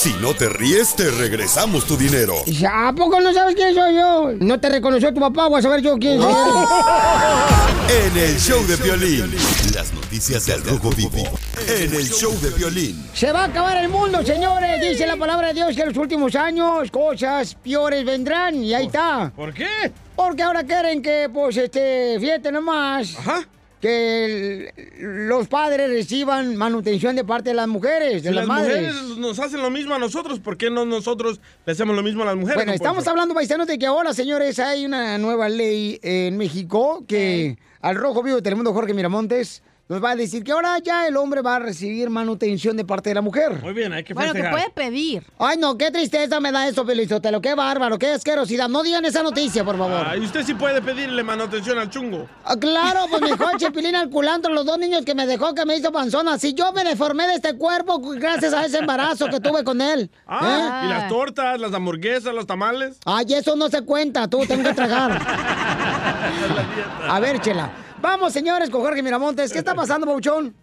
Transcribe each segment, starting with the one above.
Si no te ríes, te regresamos tu dinero. ¿A poco no sabes quién soy yo? No te reconoció tu papá, voy a saber yo quién soy. En el show de violín. Las noticias del Rojo Vivo. En el show de violín. Se va a acabar el mundo, señores. Dice la palabra de Dios que en los últimos años cosas peores vendrán. Y ahí está. ¿Por qué? Porque ahora quieren que, pues, este, fíjate nomás. Que el- los padres reciban manutención de parte de las mujeres, de Si las, las madres. mujeres nos hacen lo mismo a nosotros, ¿por qué no nosotros le hacemos lo mismo a las mujeres? Bueno, estamos hablando, paisanos, de que ahora, señores, hay una nueva ley en México que al rojo vivo de Telemundo Jorge Miramontes nos va a decir que ahora ya el hombre va a recibir manutención de parte de la mujer. Muy bien, hay que Bueno, que festejar. puede pedir. Ay, no, qué tristeza me da eso, Pelizotelo. Qué bárbaro, qué asquerosidad. No digan esa noticia, por favor. Ah, y usted sí puede pedirle manutención al chungo. Ah, claro, pues me dejó el chipilín al culantro, los dos niños que me dejó que me hizo panzona. Si yo me deformé de este cuerpo gracias a ese embarazo que tuve con él. Ah, ¿eh? y las tortas, las hamburguesas, los tamales. Ay, eso no se cuenta, tú tengo que tragar. A ver, chela. Vamos, señores, con Jorge Miramontes. ¿Qué está pasando, Pauchón?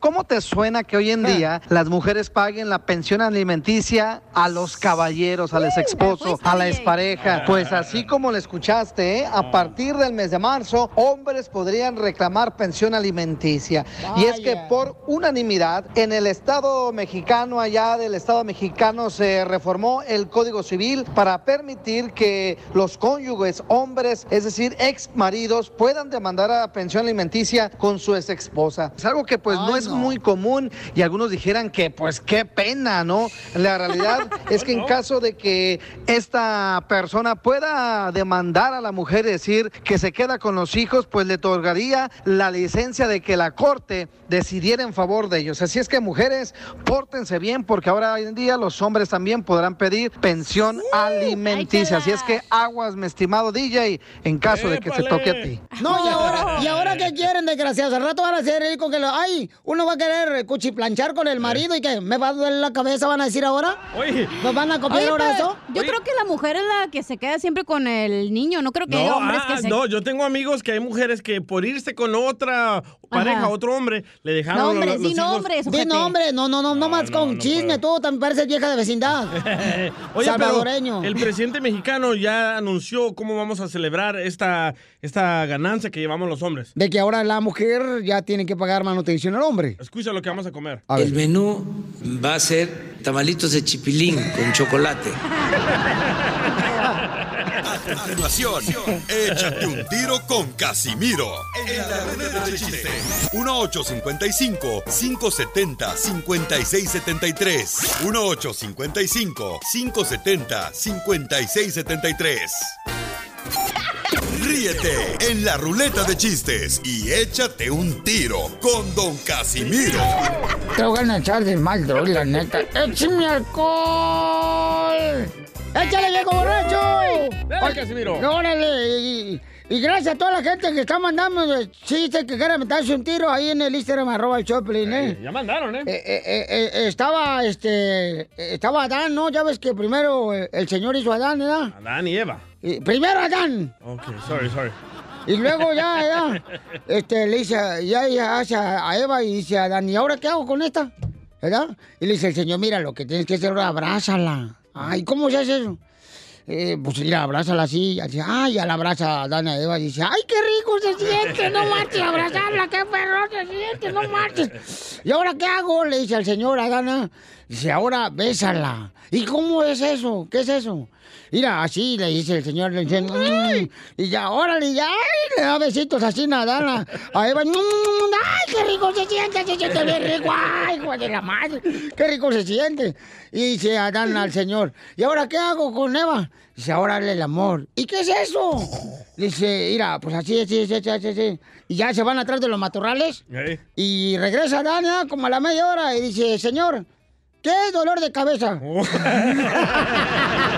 ¿Cómo te suena que hoy en día las mujeres paguen la pensión alimenticia a los caballeros, al ex esposo, a la expareja? Pues así como lo escuchaste, ¿eh? a partir del mes de marzo, hombres podrían reclamar pensión alimenticia. Y es que por unanimidad, en el Estado mexicano, allá del Estado mexicano, se reformó el Código Civil para permitir que los cónyuges, hombres, es decir, ex maridos, puedan demandar a pensión alimenticia con su ex esposa. Es algo que pues no es muy común y algunos dijeran que pues qué pena, ¿no? La realidad es que en caso de que esta persona pueda demandar a la mujer y decir que se queda con los hijos, pues le otorgaría la licencia de que la corte decidiera en favor de ellos. Así es que mujeres, pórtense bien porque ahora hoy en día los hombres también podrán pedir pensión alimenticia. Así es que aguas, mi estimado DJ, en caso de que se toque a ti. No, y ahora, ¿y ahora qué quieren, desgraciados? Al rato van a hacer con que lo, ay, uno va a querer cuchiplanchar con el marido y que me va a doler la cabeza, van a decir ahora. Oye. ¿Nos van a copiar Oye, ahora eso? Yo creo que la mujer es la que se queda siempre con el niño. No creo que haya hombres ah, que se. no, yo tengo amigos que hay mujeres que por irse con otra pareja, Ajá. otro hombre, le dejaron No, los- hombre, los hijos- nombres, Di nombre, no, no, no, no, más con chisme, tú también pareces vieja de vecindad. Oye, Salvadoreño. pero el presidente mexicano ya anunció cómo vamos a celebrar esta, esta ganancia que llevamos los hombres. De que ahora la mujer ya tiene que pagar manutención al hombre. Escucha lo que vamos a comer. El menú va a ser tamalitos de chipilín con chocolate. A continuación, échate un tiro con Casimiro. En la ruleta de chiste. 1855-570-5673. 1855-570-5673. Ríete en la ruleta de chistes y échate un tiro con Don Casimiro. Te voy a echar de mal, droga, la neta. ¡Échame alcohol! ¡Échale, viejo borracho! Dale, Casimiro. ¡Órale! Y, gracias a toda la gente que está mandando chistes que quiera meterse un tiro ahí en el Instagram, arroba el Choplin, ¿eh? Ya mandaron, ¿eh? Eh, eh, eh, eh, estaba, este, eh, estaba Adán, ¿no? Ya ves que primero eh, el Señor hizo a Adán, ¿verdad? Adán y Eva. Y primero Adán, Ok, sorry, sorry. y luego ya, ya, este, le dice, ya, ya hace a a Eva y dice a Adán, ¿y ahora qué hago con esta? ¿Verdad? Y le dice el Señor, mira, lo que tienes que hacer ahora, abrázala. Ay, ¿cómo se hace eso? Eh, pues mira, abrázala así, así, ay, ya la abraza a Adán y a Eva y dice, ay, qué rico se siente, no marches, abrazarla, qué perro se siente, no marches. ¿Y ahora qué hago? Le dice al Señor a Adán, dice, ahora bésala. ¿Y cómo es eso? ¿Qué es eso? Mira, así le dice el señor, le dice, "Mm", y ya, órale, ya, le da besitos así, nada, a, a Eva, "Mm, ay, qué rico se siente, se siente bien rico, ay, hijo de la madre, qué rico se siente. Y dice Adán al señor, ¿y ahora qué hago con Eva? Dice, ahora hazle el amor. ¿Y qué es eso? Dice, mira, pues así, así, así, así, así, así. Y ya se van atrás de los matorrales. Y regresa Adán ya como a la media hora y dice, señor, ¿qué dolor de cabeza?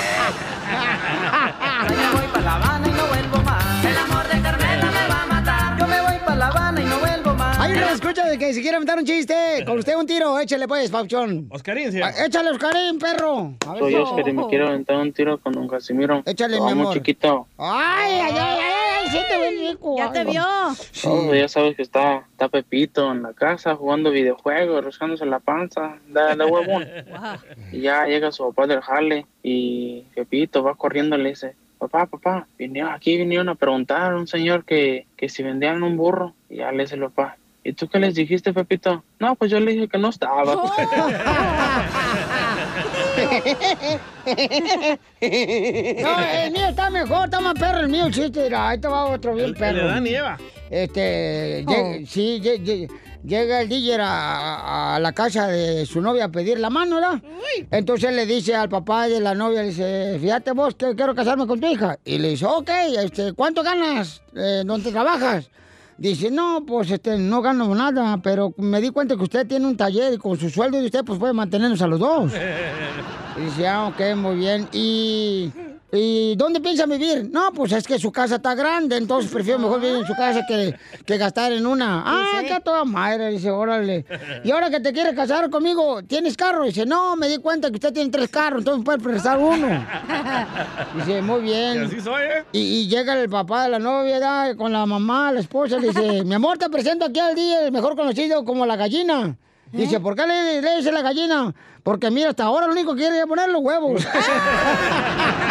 escucha de que si quiere aventar un chiste, con usted un tiro, échale pues, Pauchón. Oscarín, sí. Ah, Échale, Oscarín, perro. A ver, Soy no. Oscar y me quiero aventar un tiro con don Casimiro. Échale, mi muy amor. chiquito. Ay, ay, ay, ay, ay, siente bien rico. Ya te vio. Oh, ya sabes que está, está Pepito en la casa jugando videojuegos, rascándose la panza, da, da huevón. Y ya llega su papá del jale y Pepito va corriendo y le dice, papá, papá, vinieron, aquí vinieron a preguntar a un señor que, que si vendían un burro. Y ya le dice el papá, ¿y tú qué les dijiste, Pepito? No, pues yo le dije que no estaba. No, el mío está mejor, está más perro el mío, el chiste. Mira, ahí te va otro bien El, perro. el de Dani y Eva. Este, Oh. lleg- sí, lle- lle- llega el DJ a, a la casa de su novia a pedir la mano, ¿verdad? Entonces le dice al papá de la novia, le dice, fíjate vos que quiero casarme con tu hija. Y le dice, ok, este, ¿cuánto ganas? Eh, ¿Dónde trabajas? Dice, no, pues este, no gano nada, pero me di cuenta que usted tiene un taller y con su sueldo de usted pues puede mantenernos a los dos. Y dice, ah, ok, muy bien. ¿Y, ¿Y dónde piensa vivir? No, pues es que su casa está grande, entonces prefiero mejor vivir en su casa que, que gastar en una. Ah, Sí. que a toda madre, dice, órale. Y ahora que te quieres casar conmigo, ¿tienes carro? Dice, no, me di cuenta que usted tiene tres carros, entonces puede prestar uno. Dice, muy Y bien. así soy, ¿eh? Y, y llega el papá de la novia ¿verdad? con la mamá, la esposa, le dice, mi amor, te presento aquí al día, el mejor conocido como la gallina. Dice, ¿por qué le, le dice la gallina? Porque mira, hasta ahora lo único que quiere es poner los huevos.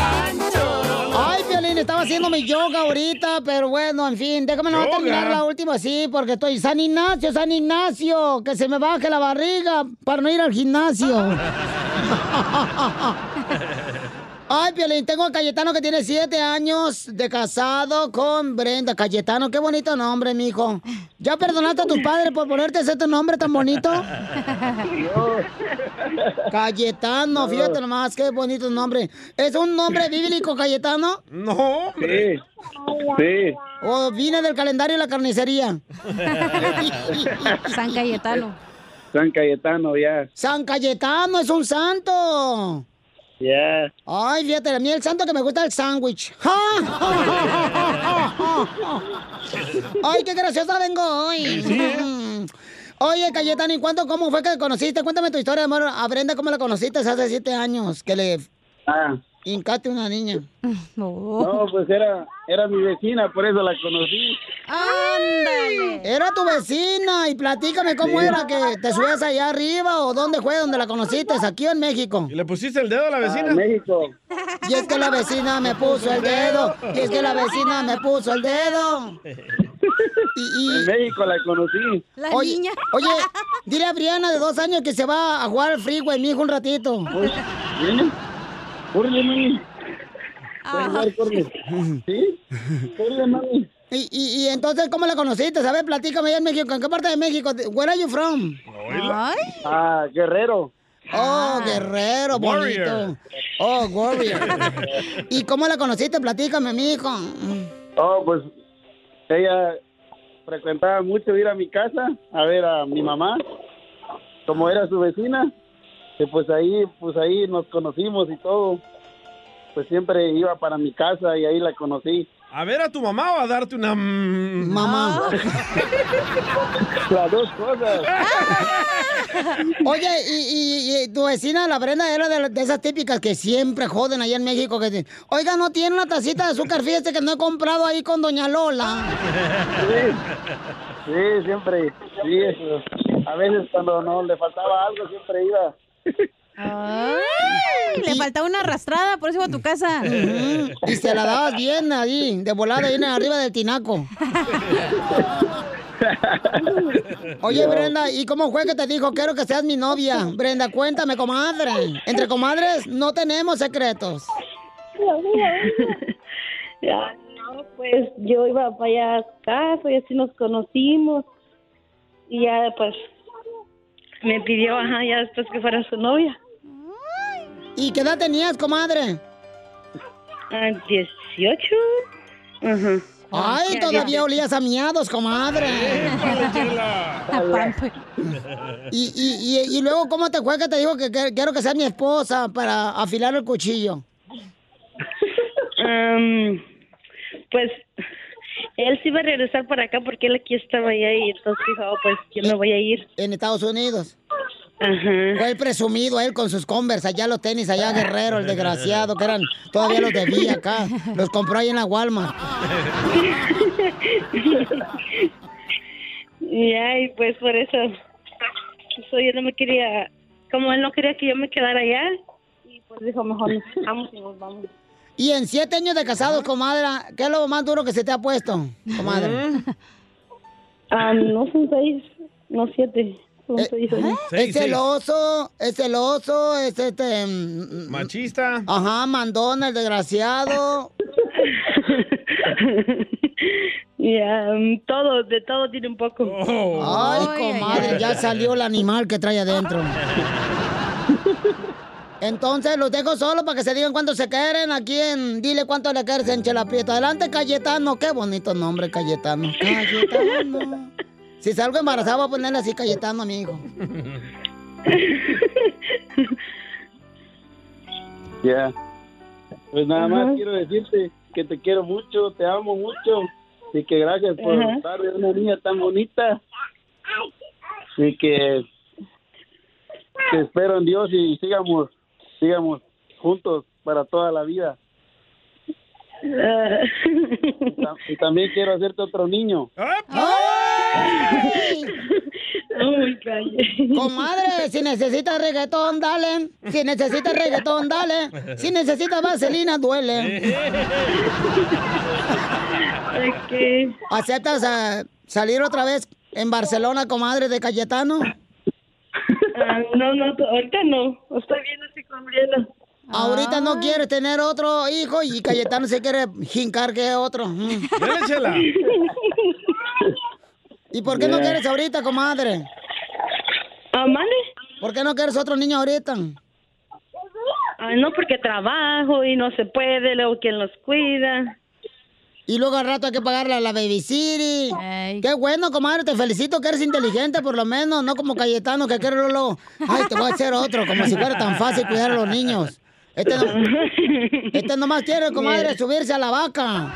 estaba haciendo mi yoga ahorita, pero bueno, en fin, déjame no terminar la última así, porque estoy San Ignacio, San Ignacio, que se me baje la barriga para no ir al gimnasio. Ay, Piolín, tengo a Cayetano que tiene siete años de casado con Brenda. Cayetano, qué bonito nombre, mijo. ¿Ya perdonaste a tus padres por ponerte ese tu nombre tan bonito? Cayetano, fíjate nomás, qué bonito nombre. ¿Es un nombre bíblico, Cayetano? No, hombre. Sí. ¿O viene del calendario de la carnicería? San Cayetano. San Cayetano, ya. San Cayetano es un santo. Ya. Ay, fíjate, a mí el santo que me gusta el sándwich. Ay, qué graciosa vengo hoy. Oye, Cayetano, ¿y cuánto, cómo fue que conociste? Cuéntame tu historia, amor. A Brenda, ¿cómo la conociste hace siete años? Que le Ah, hincaste una niña. No, pues era, era mi vecina, por eso la conocí. ¡Ándale! Era tu vecina y platícame cómo era que te subías allá arriba o dónde fue donde la conociste, aquí o en México. ¿Y le pusiste el dedo a la vecina? México. Y es que la vecina me puso el dedo, y es que la vecina me puso el dedo. Y, y- En México la conocí. La oye, niña. oye, dile a Briana de dos años que se va a jugar al freeway, mi hijo, un ratito. ¿Viene? Corre, mami. Ah. Corre. ¿Sí? Mami. Y, y, y entonces, ¿cómo la conociste? ¿Sabes? Platícame allá en México. ¿En qué parte de México? Where are you from? Ay, Ah, Guerrero. Oh, guerrero, Warrior. bonito. Oh, warrior. ¿Y cómo la conociste? Platícame, mijo. Oh, pues ella frecuentaba mucho ir a mi casa a ver a mi mamá, como era su vecina, que pues ahí, pues ahí nos conocimos y todo. Pues siempre iba para mi casa y ahí la conocí. ¿A ver a tu mamá o a darte una... Mamá. Las dos cosas. Oye, y, y- y tu vecina, la Brenda, era de, de esas típicas que siempre joden allá en México. Que dicen, Oiga, ¿no tiene una tacita de azúcar? Fíjese que no he comprado ahí con Doña Lola. Sí, sí, siempre. Sí, eso. A veces cuando no le faltaba algo, siempre iba. Ay, le faltaba una arrastrada, por eso iba a tu casa. Y se la dabas bien ahí, de volada, ahí en- arriba del tinaco. Oye, Brenda, ¿y cómo fue que te dijo quiero que seas mi novia? Brenda, cuéntame, comadre. Entre comadres no tenemos secretos. Ya, no, pues yo iba para allá a casa y así nos conocimos. Y ya, pues, me pidió, ajá, ya después que fuera su novia. ¿Y qué edad tenías, comadre? Ah, 18. Ajá. Ay, Ya, todavía ya. olías a miados, comadre. Y, y, y, y luego, ¿cómo te fue que te dijo que, que- quiero que seas mi esposa para afilar el cuchillo? Am, pues él sí iba a regresar para acá porque él aquí estaba allá y entonces dijo, "Oh, pues yo me voy a ir. En Estados Unidos. Ajá. Fue el presumido él con sus Converse, allá los tenis, allá Guerrero, el desgraciado, que eran, todavía los debía acá. Los compró ahí en la Walmart. Y pues por eso, eso yo no me quería, como él no quería que yo me quedara allá, y pues dijo, mejor vamos y nos vamos. Y en siete años de casados, comadre, ¿qué es lo más duro que se te ha puesto, comadre? Ah, no son seis, no siete, son Eh, seis años. es celoso, es celoso, es este... mm, Machista. Ajá, mandón, el desgraciado. Ya, mm, todo, de todo tiene un poco. Ay, comadre, ya salió el animal que trae adentro. Entonces los dejo solo para que se digan cuánto se quieren aquí en Dile cuánto le quieres en Chela Prieto. Adelante, Cayetano. Qué bonito nombre, Cayetano. Cayetano. Si salgo embarazada voy a ponerle así Cayetano a mi hijo. Ya. Pues nada más quiero decirte que te quiero mucho, te amo mucho y que gracias por Ajá. darme una niña tan bonita. Y que te espero en Dios y sigamos, sigamos juntos para toda la vida. Y, ta- y también quiero hacerte otro niño. ¡Ay! Comadre, si necesitas reggaetón, dale. Si necesitas reggaetón, dale. Si necesitas vaselina, duele. ¿Aceptas ah, salir otra vez en Barcelona, comadre de Cayetano? Ah, no, no, ahorita no. Estoy bien así con Briela. Ahorita no quieres tener otro hijo y Cayetano se quiere jincar que otro. Mm. Dale, Chela. ¿Y por qué no quieres ahorita, comadre? ¿Amale? ¿Por qué no quieres otro niño ahorita? Ah, no, porque trabajo y no se puede, luego quién los cuida. Y luego al rato hay que pagarle a la baby city. Qué bueno, comadre, te felicito que eres inteligente por lo menos, no como Cayetano que quiere luego, ay, te voy a hacer otro, como si fuera tan fácil cuidar a los niños. Este, no, este nomás quiere, comadre, subirse a la vaca.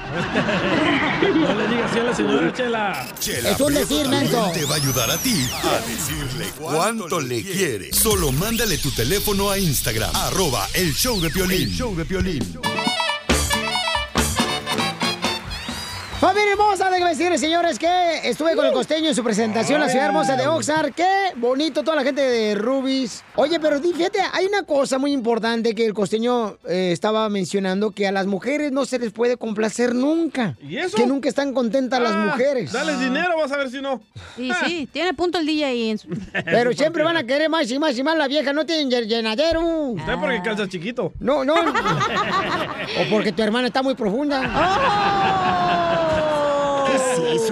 No le digas así a la señora Chela. Chela Es un decir, menso. te va a ayudar a ti a decirle cuánto le quiere. Solo mándale tu teléfono a Instagram, arroba el show de Piolín. El show de Piolín. Familia hermosa, déjenme decirles, señores, que estuve con el costeño en su presentación, la ciudad hermosa de Oxnard. Qué bonito toda la gente de Rubis. Oye, pero di- fíjate, hay una cosa muy importante que el costeño eh, estaba mencionando, que a las mujeres no se les puede complacer nunca. ¿Y eso? Que nunca están contentas las Ah, mujeres. Dale dinero, vas a ver si no. Y sí, tiene punto el DJ ahí en su... Pero siempre van a querer más y más y más. La vieja no tienen lle- llenadero. Usted porque calza chiquito. No, no. o porque tu hermana está muy profunda. ¿Qué es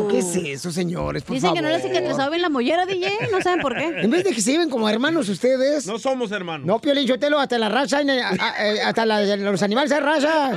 eso? ¿Qué es eso, señores? Por Dicen que no le favor. cicatrizado bien la mollera, DJ. No saben por qué. En vez de que se lleven como hermanos ustedes. No somos hermanos. No, Piolín Chotelo, hasta la raza, en el- a- a- eh, hasta la- los animales hay raza.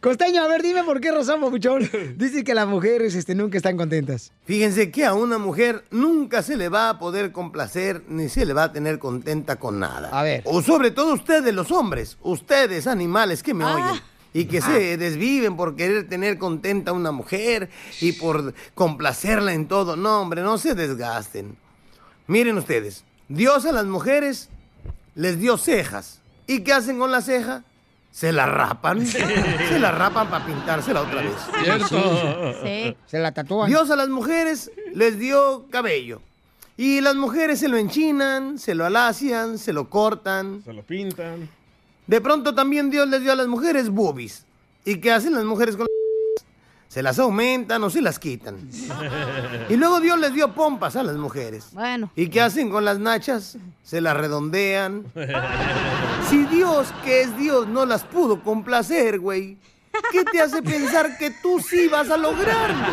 Costeño, a ver, dime por qué razón, papuchón. Dice que las mujeres este, nunca están contentas. Fíjense que a una mujer nunca se le va a poder complacer ni se le va a tener contenta con nada. A ver. O sobre todo ustedes los hombres, ustedes animales que me Ah. oyen. Y que se desviven por querer tener contenta a una mujer y por complacerla en todo. No, hombre, no se desgasten. Miren ustedes, Dios a las mujeres les dio cejas. ¿Y qué hacen con la ceja? Se la rapan. se la rapan para pintársela otra vez. Cierto. Sí. Se la tatúan. Dios a las mujeres les dio cabello. Y las mujeres se lo enchinan, se lo alacian, se lo cortan. Se lo pintan. De pronto también Dios les dio a las mujeres boobies. ¿Y qué hacen las mujeres con las Se las aumentan o se las quitan. Y luego Dios les dio pompas a las mujeres. Bueno. ¿Y qué hacen con las nachas? Se las redondean. Si Dios, que es Dios, no las pudo complacer, güey, ¿qué te hace pensar que tú sí vas a lograrlo?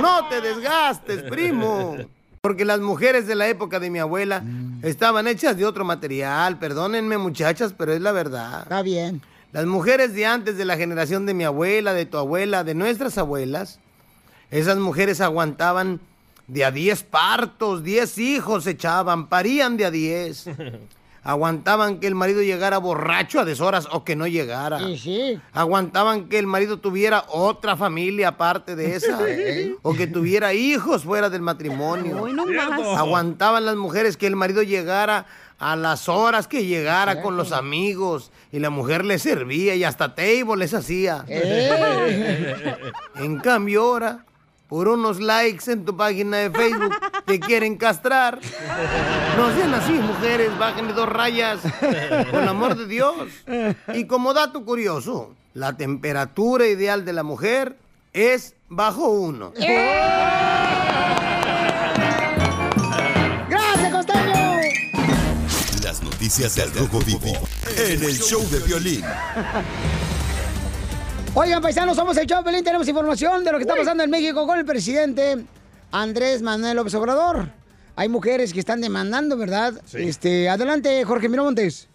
No te desgastes, primo. Porque las mujeres de la época de mi abuela estaban hechas de otro material. Perdónenme muchachas, pero es la verdad. Está bien. Las mujeres de antes de la generación de mi abuela, de tu abuela, de nuestras abuelas, esas mujeres aguantaban de a 10 partos, 10 hijos echaban, parían de a 10. Aguantaban que el marido llegara borracho a deshoras o que no llegara. Sí, sí. Aguantaban que el marido tuviera otra familia aparte de esa. o que tuviera hijos fuera del matrimonio. Hoy no más. Aguantaban las mujeres que el marido llegara a las horas que llegara con los amigos y la mujer le servía y hasta table les hacía. Eh. En cambio ahora, por unos likes en tu página de Facebook, te quieren castrar. No sean así, mujeres, bájenle dos rayas, por el amor de Dios. Y como dato curioso, la temperatura ideal de la mujer es bajo uno. ¡Gracias, Costeño! Las noticias del Rojo Vivo en el show de violín. Oigan, paisanos, somos el show de Pelín. Tenemos información de lo que está pasando en México con el presidente Andrés Manuel López Obrador. Hay mujeres que están demandando, ¿verdad? Este, adelante, Jorge Miramontes.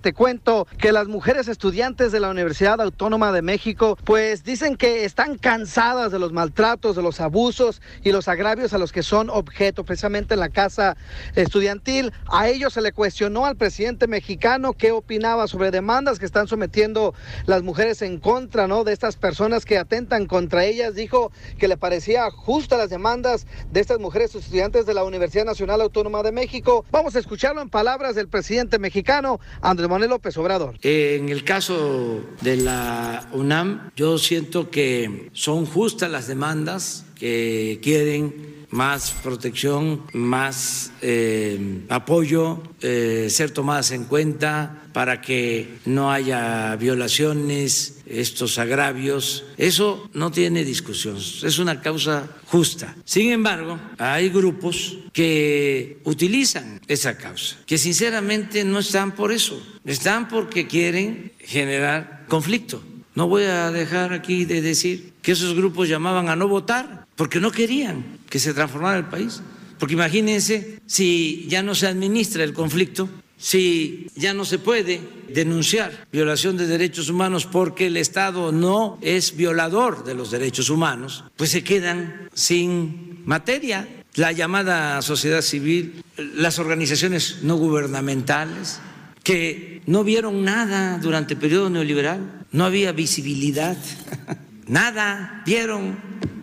Te cuento que las mujeres estudiantes de la Universidad Autónoma de México pues dicen que están cansadas de los maltratos, de los abusos y los agravios a los que son objeto precisamente en la casa estudiantil. A ellos se le cuestionó al presidente mexicano qué opinaba sobre demandas que están sometiendo las mujeres en contra ¿no? de estas personas que atentan contra ellas. Dijo que le parecía justa las demandas de estas mujeres estudiantes de la Universidad Nacional Autónoma de México. Vamos a escucharlo en palabras del presidente mexicano, Andrés Manuel López Obrador. Eh, En el caso de la UNAM, yo siento que son justas las demandas que quieren más protección, más eh, apoyo, eh, ser tomadas en cuenta para que no haya violaciones, estos agravios. Eso no tiene discusión, es una causa justa. Sin embargo, hay grupos que utilizan esa causa, que sinceramente no están por eso, están porque quieren generar conflicto. No voy a dejar aquí de decir que esos grupos llamaban a no votar porque no querían que se transformara el país. Porque imagínense si ya no se administra el conflicto, si ya no se puede denunciar violación de derechos humanos porque el Estado no es violador de los derechos humanos, pues se quedan sin materia. La llamada sociedad civil, las organizaciones no gubernamentales, que no vieron nada durante el periodo neoliberal, no había visibilidad, nada vieron.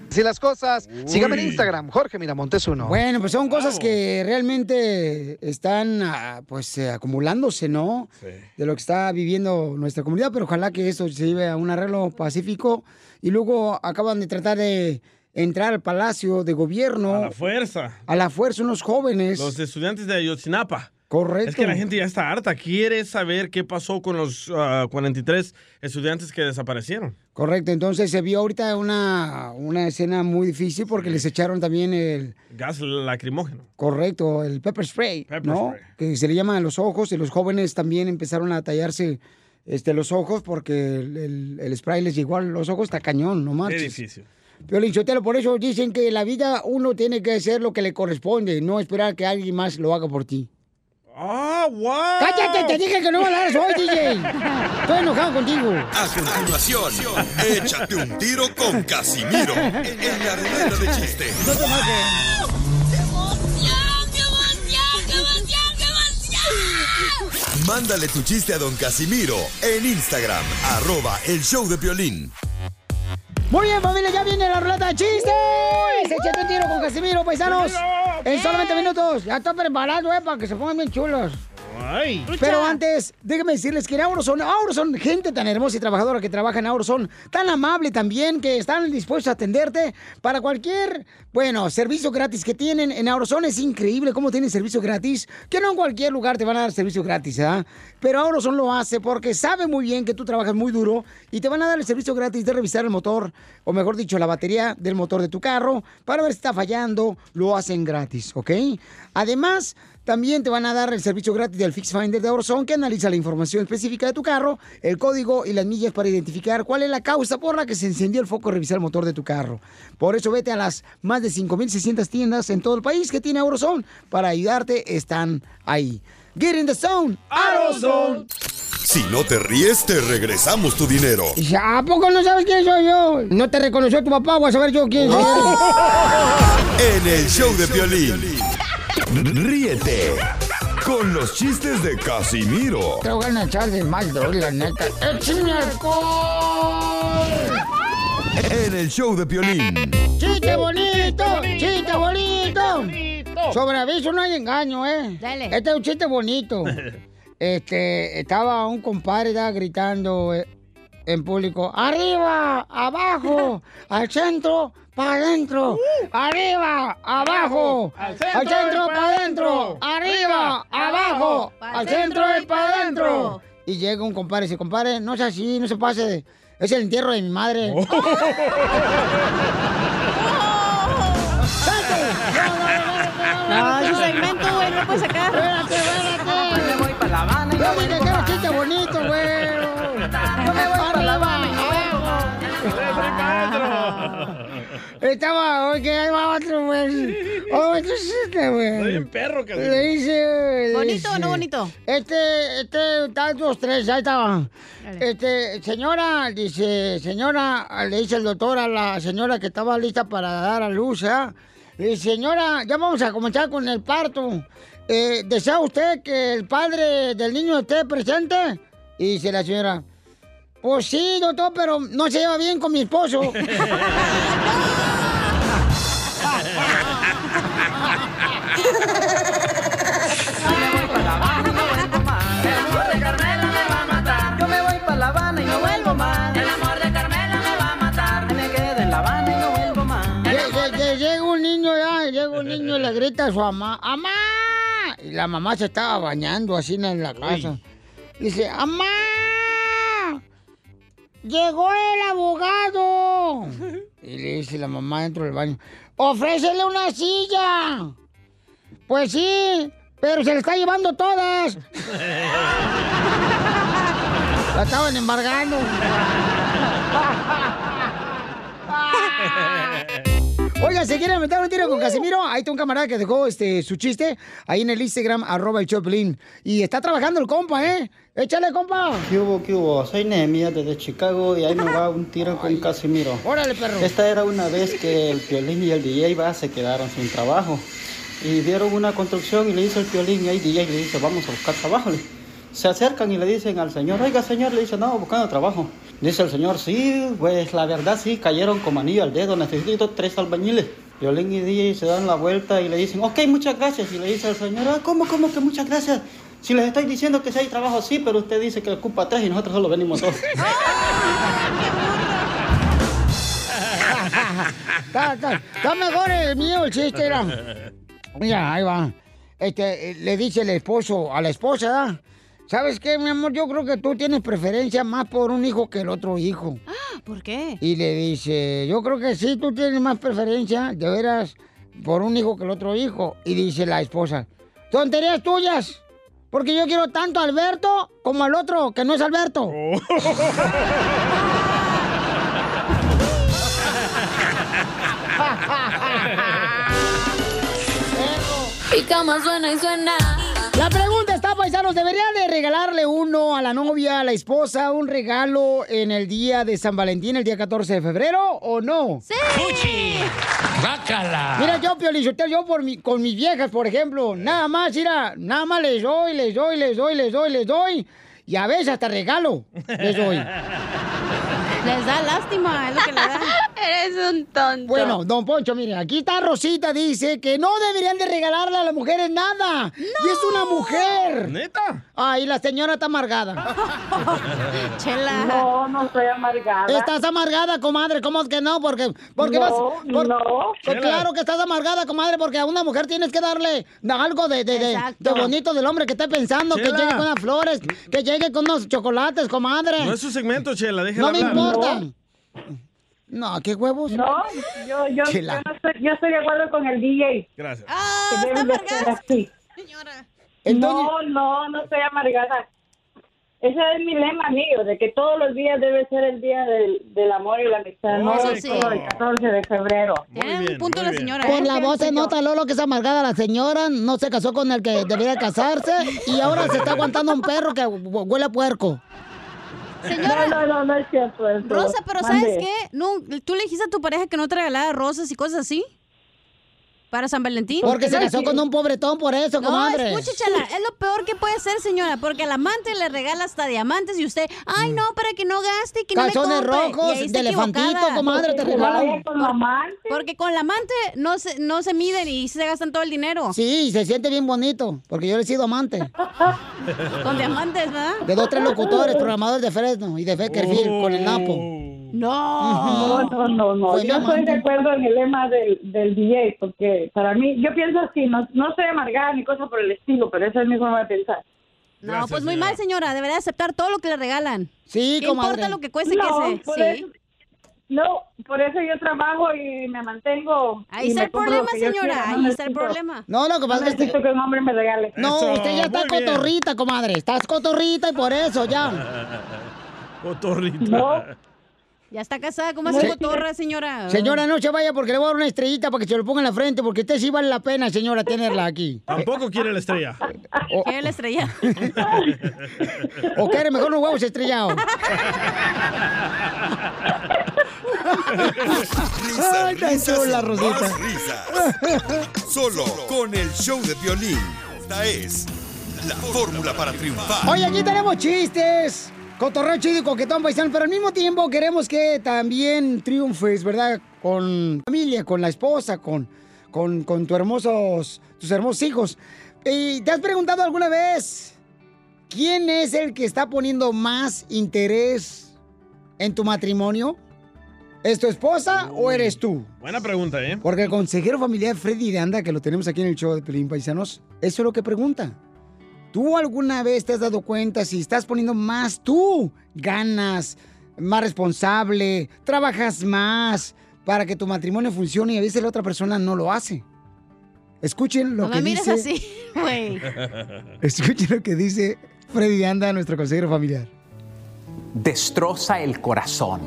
Si las cosas, sígame en Instagram, Jorge Miramontes uno. Bueno, pues son cosas que realmente están ah, pues eh, acumulándose, ¿no? De lo que está viviendo nuestra comunidad, pero ojalá que esto se lleve a un arreglo pacífico y luego acaban de tratar de entrar al palacio de gobierno. A la fuerza. A la fuerza unos jóvenes. Los estudiantes de Ayotzinapa. Correcto. Es que la gente ya está harta, quiere saber qué pasó con los ah, 43 estudiantes que desaparecieron. Correcto, entonces se vio ahorita una, una escena muy difícil porque les echaron también el, Gas lacrimógeno. correcto, el pepper spray, Pepper ¿no? spray. Que se le llama a los ojos y los jóvenes también empezaron a tallarse este, los ojos porque el, el- el spray les llegó a los ojos, está cañón, no Qué marches. difícil. Piolín Sotelo, por eso dicen que en la vida uno tiene que hacer lo que le corresponde, no esperar que alguien más lo haga por ti. ¡Ah, wow! ¡Cállate! Te dije que no hablaras hoy, DJ. Estoy enojado contigo. A continuación, échate un tiro con Casimiro en la ruleta de chiste. No te enojes. Mándale tu chiste a don Casimiro en Instagram, arroba el show de violín. Muy bien, familia, ya viene la ruleta de chistes. Échate un tiro con Casimiro, paisanos. En solamente minutos. Ya está preparado, eh, para que se pongan bien chulos. Ay. Pero antes, déjenme decirles que en Auroson, Auroson, gente tan hermosa y trabajadora que trabaja en Auroson, tan amable también, que están dispuestos a atenderte para cualquier, bueno, servicio gratis que tienen. En Auroson es increíble cómo tienen servicio gratis, que no en cualquier lugar te van a dar servicio gratis, ¿ah? Pero Auroson lo hace porque sabe muy bien que tú trabajas muy duro y te van a dar el servicio gratis de revisar el motor, o mejor dicho, la batería del motor de tu carro, para ver si está fallando, lo hacen gratis, ¿ok? Además, También te van a dar el servicio gratis del Fix Finder de AutoZone que analiza la información específica de tu carro, el código y las millas para identificar cuál es la causa por la que se encendió el foco revisar el motor de tu carro. Por eso vete a las más de 5.600 tiendas en todo el país que tiene AutoZone para ayudarte. Están ahí. Get in the zone, AutoZone. Si no te ríes, te regresamos tu dinero. Dice, ¿A poco no sabes quién soy yo? No te reconoció tu papá, voy a saber yo quién soy. En el show de violín. Ríete con los chistes de Casimiro Te voy a echar de mal, doy, la neta. ¡Échame alcohol! en el show de violín. ¡Chiste bonito! ¡Chiste bonito! Sobre aviso no hay engaño, ¿eh? Dale. Este es un chiste bonito. Este, estaba un compadre estaba gritando eh, en público, arriba, abajo, al centro, para adentro, arriba, abajo, al centro, para adentro, arriba, abajo, al centro y para adentro. Y llega un compadre y dice, compadre, no es así, no se pase, es el entierro de mi madre. No, es un segmento, güey, no lo puedes sacar. Espérate, espérate. Me voy para La Habana. Yo dije que era chiste Estaba, oye, ahí va otro, güey. Otro chiste, güey. Soy un perro, que Le dice... le ¿Bonito o no bonito? Este, este, está dos, tres, ahí estaba. Este, señora, dice, señora, le dice el doctor a la señora que estaba lista para dar a luz, ¿ah? Le dice, señora, ya vamos a comenzar con el parto. Eh, ¿Desea usted que el padre del niño esté presente? Y dice la señora, pues sí, doctor, pero no se lleva bien con mi esposo. grita a su mamá, ¡Amá! Y la mamá se estaba bañando así en la casa. Dice, ¡Amá! ¡Llegó el abogado! Y le dice la mamá dentro del baño, ¡ofrécele una silla! Pues sí, pero se le está llevando todas. La estaban embargando. Oiga, ¿se quieren meter un tiro con Casimiro? Ahí está un camarada que dejó este, su chiste ahí en el Instagram, arroba el Choplin. Y está trabajando el compa, ¿eh? Échale, compa. ¿Qué hubo, qué hubo? Soy Nehemia desde Chicago y ahí me va un tiro con Casimiro. Órale, perro. Esta era una vez que el Piolín y el DJ va, se quedaron sin trabajo. Y vieron una construcción y le dice el Piolín y ahí DJ le dice, vamos a buscar trabajo. Se acercan y le dicen al señor, oiga señor, le dice, no, buscando trabajo. Dice el señor, sí, pues la verdad sí, cayeron como anillo al dedo, necesito tres albañiles. Violín y DJ se dan la vuelta y le dicen, ok, muchas gracias. Y le dice al señor, ah, ¿cómo, cómo que muchas gracias? Si les estoy diciendo que si hay trabajo, sí, pero usted dice que ocupa tres y nosotros solo venimos dos. está, está- está mejor el mío, el chiste era. Mira, ahí va. Este, eh, le dice el esposo a la esposa, ¿verdad? ¿Sabes qué, mi amor? Yo creo que tú tienes preferencia más por un hijo que el otro hijo. ¿Por qué? Y le dice, yo creo que sí, tú tienes más preferencia, de veras, por un hijo que el otro hijo. Y dice la esposa, tonterías tuyas, porque yo quiero tanto a Alberto como al otro, que no es Alberto. Mi cama suena y suena. La pregunta paisanos, ¿deberían de regalarle uno a la novia, a la esposa, un regalo en el día de San Valentín, el día 14 de febrero, o no? ¡Sí! ¡Bácala! Mira, yo, Piolichotel, yo por mi, con mis viejas, por ejemplo, nada más, mira, nada más les doy, les doy, les doy, les doy, les doy, y a veces hasta regalo les doy. Les da lástima, es lo que le da. Eres un tonto. Bueno, don Poncho, mire, aquí está Rosita, dice que no deberían de regalarle a las mujeres nada. Y es una mujer. ¿Neta? Ay, la señora está amargada. Chela. No, no estoy amargada. Estás amargada, comadre, ¿cómo es que no? Porque, porque No, vas. por- no. pues claro que estás amargada, comadre, porque a una mujer tienes que darle algo de, de, de- Exacto. de bonito del hombre que esté pensando, que llegue con unas flores, que llegue con unos chocolates, comadre. No es su segmento, Chela, déjela No me hablar. Importa. No, ¿qué huevos? No, yo, yo, yo, no estoy, yo estoy de acuerdo con el DJ. Gracias. Ah, que está deben de ser así. No, no, no estoy amargada. Ese es mi lema mío, de que todos los días debe ser el día del, del amor y la amistad, no Eso el sí. solo el 14 de febrero. Un punto la señora. Por ¿eh? la voz se nota, Lolo, que es amargada la señora, no se casó con el que debía casarse y ahora se está aguantando un perro que hu- huele a puerco. Señora. No, no, no, no es cierto eso. Rosa, pero Mande. ¿sabes qué? No, ¿Tú le dijiste a tu pareja que no te regalara rosas y cosas así? ¿Para San Valentín? Porque se casó con un pobretón por eso, No, comadre. escucha, chala, es lo peor que puede ser, señora, porque al amante le regala hasta diamantes y usted, ay, no, para que no gaste y que Calzones no me compre. rojos de elefantito, equivocada. comadre, te regalan. amante. Porque con la amante no se, no se miden y se gastan todo el dinero. Sí, se siente bien bonito, porque yo le he sido amante. Con diamantes, ¿verdad? De dos, tres locutores, programadores de Fresno y de Beckerfield con el Napo. No. No, no, no, mi Yo estoy de acuerdo en el lema del, del DJ, porque para mí, yo pienso así, no, no soy amargada ni cosa por el estilo, pero esa es mi forma de pensar. No, pues muy mal, señora. Debería aceptar todo lo que le regalan. Sí, ¿Qué comadre. importa lo que cueste No, que se... eso- No, por eso yo trabajo y me mantengo. Ahí está el problema, señora, quiera, ahí está el problema. No, lo que pasa no es que... que un hombre me regale. No, Eso, usted ya está cotorrita, comadre. Estás cotorrita y por eso ya. Cotorrita. No. Ya está casada, ¿cómo hace cotorra, señora? Señora, no se vaya porque le voy a dar una estrellita para que se lo ponga en la frente, porque usted sí vale la pena, señora, tenerla aquí. Tampoco quiere la estrella. ¿Qué la estrella? O quiere mejor unos huevos estrellados. Risas, Ay, tan chula, Rosita. Solo con el show de violín. Esta es la fórmula para triunfar. Oye, aquí tenemos chistes. Cotorreo chido y coquetón paisano, pero al mismo tiempo queremos que también triunfes, ¿verdad? Con familia, con la esposa, con, con, con tus hermosos, tus hermosos hijos. ¿Y te has preguntado alguna vez quién es el que está poniendo más interés en tu matrimonio? ¿Es tu esposa o eres tú? Buena pregunta, ¿eh? Porque el consejero familiar Freddy de Anda, que lo tenemos aquí en el show de Pelín Paisanos, eso es lo que pregunta. ¿Tú alguna vez te has dado cuenta si estás poniendo más tú ganas, más responsable, trabajas más para que tu matrimonio funcione y a veces la otra persona no lo hace? Escuchen lo No que me mires dice. así, güey. Escuchen lo que dice Freddy Anda, nuestro consejero familiar. destroza el corazón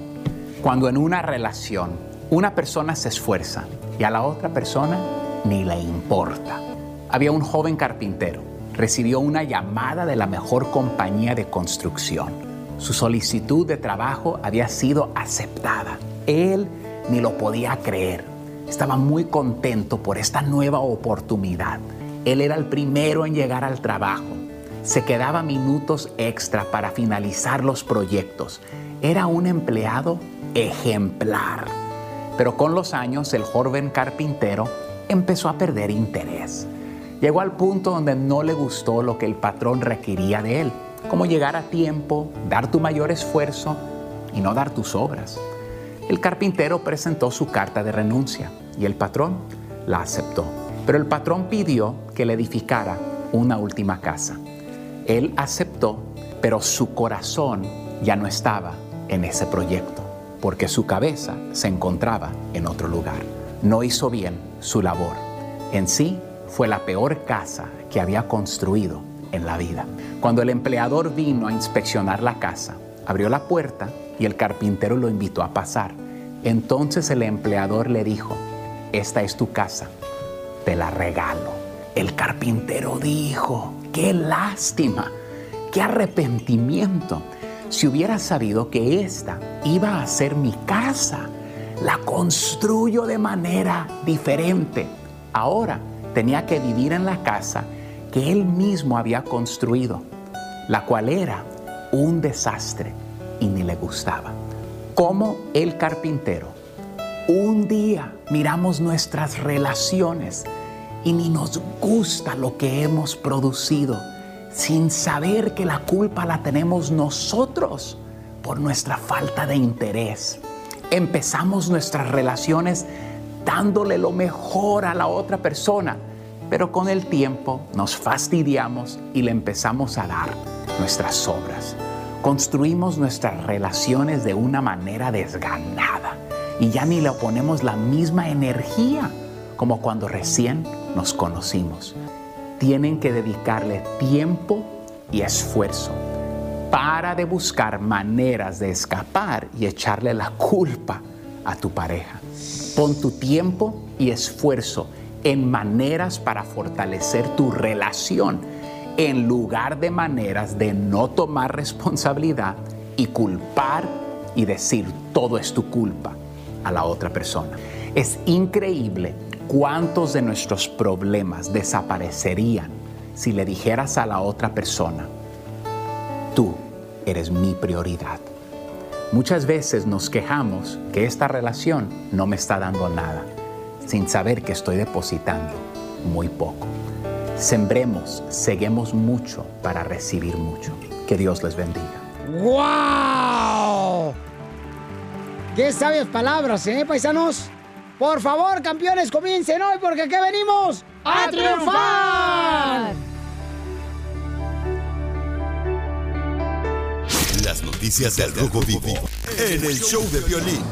cuando en una relación una persona se esfuerza y a la otra persona ni le importa. Había un joven carpintero, recibió una llamada de la mejor compañía de construcción. Su solicitud de trabajo había sido aceptada. Él ni lo podía creer. Estaba muy contento por esta nueva oportunidad. Él era el primero en llegar al trabajo. Se quedaba minutos extra para finalizar los proyectos. Era un empleado ejemplar. Pero con los años el joven carpintero empezó a perder interés. Llegó al punto donde no le gustó lo que el patrón requería de él, como llegar a tiempo, dar tu mayor esfuerzo y no dar tus obras. El carpintero presentó su carta de renuncia y el patrón la aceptó. Pero el patrón pidió que le edificara una última casa. Él aceptó, pero su corazón ya no estaba en ese proyecto, porque su cabeza se encontraba en otro lugar. No hizo bien su labor. En sí fue la peor casa que había construido en la vida. Cuando el empleador vino a inspeccionar la casa, abrió la puerta y el carpintero lo invitó a pasar. Entonces el empleador le dijo, esta es tu casa, te la regalo. El carpintero dijo, qué lástima, qué arrepentimiento. Si hubiera sabido que esta iba a ser mi casa, la construyo de manera diferente. Ahora tenía que vivir en la casa que él mismo había construido, la cual era un desastre y ni le gustaba. Como el carpintero, un día miramos nuestras relaciones y ni nos gusta lo que hemos producido, sin saber que la culpa la tenemos nosotros por nuestra falta de interés. Empezamos nuestras relaciones dándole lo mejor a la otra persona, pero con el tiempo nos fastidiamos y le empezamos a dar nuestras obras. Construimos nuestras relaciones de una manera desganada y ya ni le ponemos la misma energía como cuando recién nos conocimos. tienen que dedicarle tiempo y esfuerzo. Para de buscar maneras de escapar y echarle la culpa a tu pareja. Pon tu tiempo y esfuerzo en maneras para fortalecer tu relación en lugar de maneras de no tomar responsabilidad y culpar y decir todo es tu culpa a la otra persona. Es increíble cuántos de nuestros problemas desaparecerían si le dijeras a la otra persona, tú eres mi prioridad. Muchas veces nos quejamos que esta relación no me está dando nada, sin saber que estoy depositando muy poco. Sembremos, seguemos mucho para recibir mucho. Que Dios les bendiga. ¡Wow! ¡Qué sabias palabras, eh, paisanos! Por favor, campeones, comiencen hoy porque aquí venimos a, triunfar. Noticias del Rojo Vivo en el show de violín.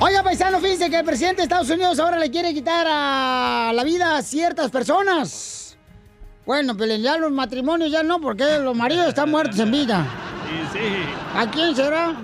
Oiga, paisano, fíjense que el presidente de Estados Unidos ahora le quiere quitar a la vida a ciertas personas. Bueno, pero ya los matrimonios ya no, porque los maridos están muertos en vida. Sí, sí. ¿A quién será?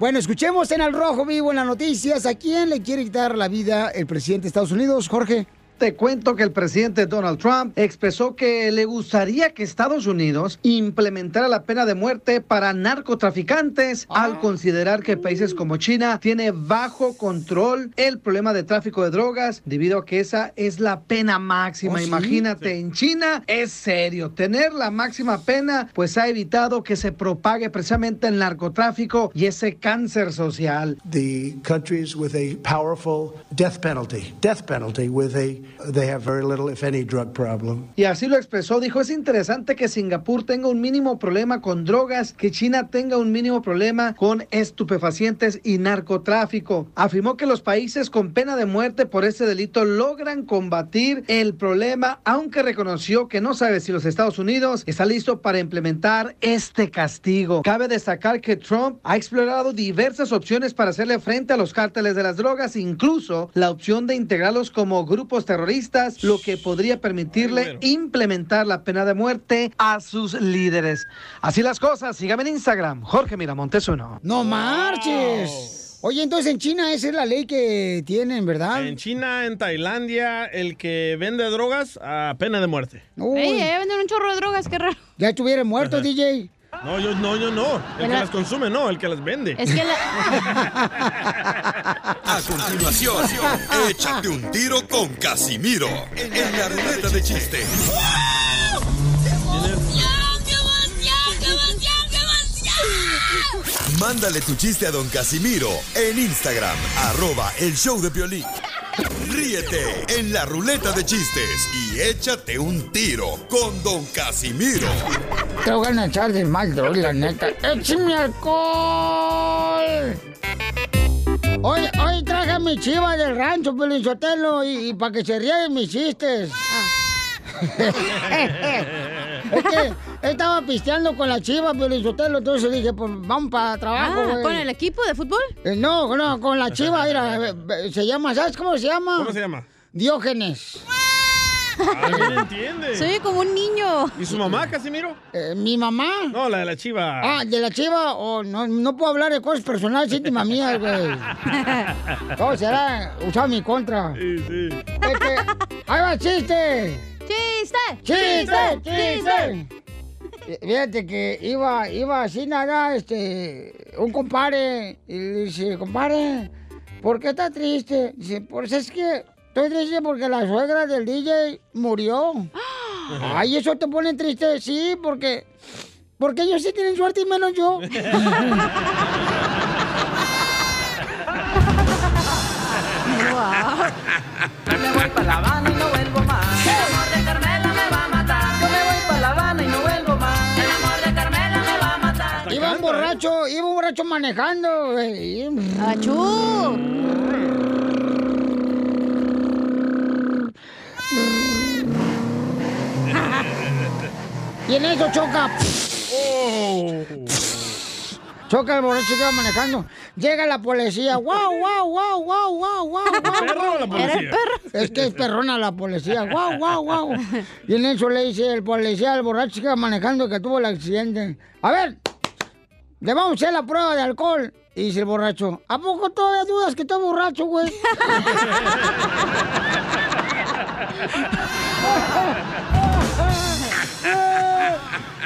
Bueno, escuchemos en Al Rojo Vivo en las noticias a quién le quiere quitar la vida el presidente de Estados Unidos, Jorge. Te cuento que el presidente Donald Trump expresó que le gustaría que Estados Unidos implementara la pena de muerte para narcotraficantes al considerar que países como China tiene bajo control el problema de tráfico de drogas debido a que esa es la pena máxima. ¿Oh, sí? Imagínate, en China es serio. Tener la máxima pena pues ha evitado que se propague precisamente el narcotráfico y ese cáncer social. the countries with a powerful death penalty, death penalty with a, they have very little, if any, drug problem. Y así lo expresó, dijo, es interesante que Singapur tenga un mínimo problema con drogas, que China tenga un mínimo problema con estupefacientes y narcotráfico. Afirmó que los países con pena de muerte por este delito logran combatir el problema, aunque reconoció que no sabe si los Estados Unidos está listo para implementar este castigo. Cabe destacar que Trump ha explorado diversas opciones para hacerle frente a los cárteles de las drogas, incluso la opción de integrarlos como grupos terroristas, lo que podría permitirle implementar la pena de muerte a sus líderes. Así las cosas, sígame en Instagram, Jorge Miramontes uno. ¡No marches! Oye, entonces en China esa es la ley que tienen, ¿verdad? En China, en Tailandia, el que vende drogas, a pena de muerte. Ey, ya venden un chorro de drogas, qué raro. Ya estuvieran muertos, DJ. No, yo no, yo no. El que las consume, no, el que las vende. Es que A continuación, échate un tiro con Casimiro en la ruleta de chiste. Mándale tu chiste a don Casimiro en Instagram, arroba el show de violín. Ríete en la ruleta de chistes y échate un tiro con don Casimiro. Te voy a echar de mal, droga, la neta. ¡Échame alcohol! Hoy, hoy traje a mi chiva del rancho, Pelizotelo, y, y para que se ría de mis chistes. es que estaba pisteando con la chiva, Pelizotelo, entonces dije, pues vamos para trabajo, Ah. ¿con el equipo de fútbol? Eh, no, no, con la chiva, mira, eh, se llama, ¿sabes cómo se llama? ¿Cómo se llama? Diógenes. Ah, ¿quién entiende? Soy como un niño. ¿Y su mamá, Casimiro? Eh, ¿Mi mamá? No, la de la chiva. Ah, de la chiva, o no, no puedo hablar de cosas personales íntimas mías, güey. Todo será usado en mi contra. Sí, sí. Este, ahí va el chiste. ¡Chiste! ¡Chiste! ¡Chiste! Eh, Fíjate que iba, iba así nada, este, un compadre, y le dice, compadre, ¿por qué está triste? Dice, pues es que estoy triste porque la suegra del DJ murió. Ay, ¿eso te pone triste? Sí, porque, porque ellos sí tienen suerte y menos yo. Yo me voy para La borracho, iba un borracho manejando, güey. ¡Achú! Y en eso choca. Choca el borracho que iba manejando. Llega la policía. ¡Wow, wow, wow, wow, wow, wow! ¿El perro o la policía? Era el perro. Es que es perrona la policía. ¡Guau, guau, guau! Y en eso le dice el policía al borracho que iba manejando que tuvo el accidente. A ver, le vamos a hacer la prueba de alcohol. Y dice el borracho, ¿a poco todavía dudas que estoy borracho, güey?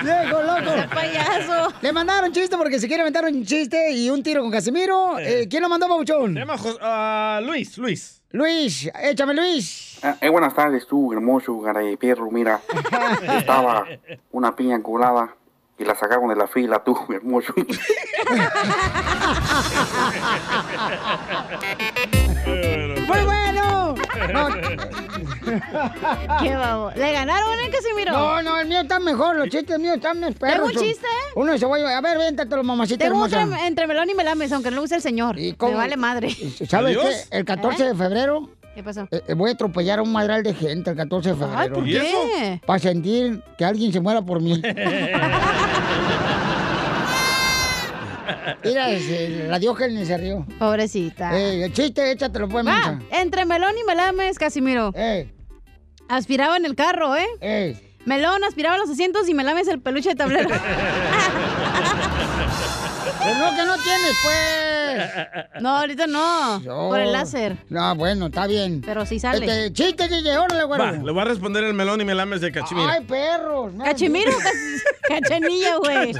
¡Viejo loco! ¡Ese payaso! Le mandaron chiste porque se quiere aventar un chiste y un tiro con Casimiro. Eh, ¿Quién lo mandó, Pabuchón? Se llama ah, Luis, Luis. Luis, échame Luis. Eh, eh, buenas tardes, tú, hermoso cara de perro. Mira, estaba una piña colada y la sacaron de la fila, tú, hermoso. ¡Muy bueno! No, ¿Qué babo? ¿Le ganaron en Casimiro? No, no, el mío está mejor, los chistes míos están perros. ¿Tengo un chiste? Uno se va a... A ver, véntatelo, mamacita Tengo hermosa. entre, entre melón y melames, aunque no lo use el señor. cómo? Me vale madre. ¿Sabes ¿Adiós? qué? El 14 ¿Eh? de febrero ¿Qué pasó? eh, eh, voy a atropellar a un madral de gente el 14 de febrero. Ay, ¿por qué? Para sentir que alguien se muera por mí. Mira, la Diógenes se rió. Pobrecita. Eh, el chiste, échatelo pues, mancha. entre melón y melames, Casimiro. Aspiraba en el carro, ¿eh? Melón aspiraba los asientos y melames el peluche de tablero. Pero no, que no tienes, pues. No, ahorita no. Por el láser. No, bueno, está bien. Pero sí sale. Este, chiste, DJ, órale, güero. Va, le voy a responder el melón y melames de Cachimiro. Ay, perros. no, Cachimiro, cachanilla, güey.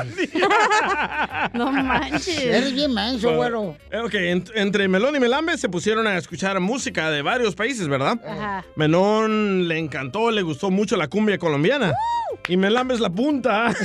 no manches. Eres bien menso, güero. Ok, en- entre Melón y Melambes se pusieron a escuchar música de varios países, ¿verdad? Ajá. Melón le encantó, le gustó mucho la cumbia colombiana. Y Melambes la punta.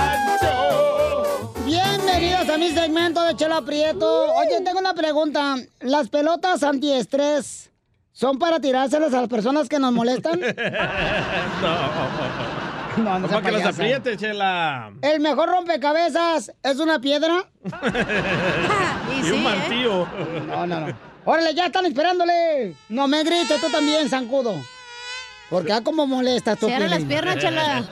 Segmento de Chela Prieto. Oye, tengo una pregunta. ¿Las pelotas antiestrés son para tirárselas a las personas que nos molestan? no. No, Para que payasa. apriete, chela. ¿El mejor rompecabezas es una piedra? Y, un martillo. No, no, no. Órale, ya están esperándole. No me grites, tú también, zancudo. Porque ah, como molestas tú, Cierra las piernas, chela.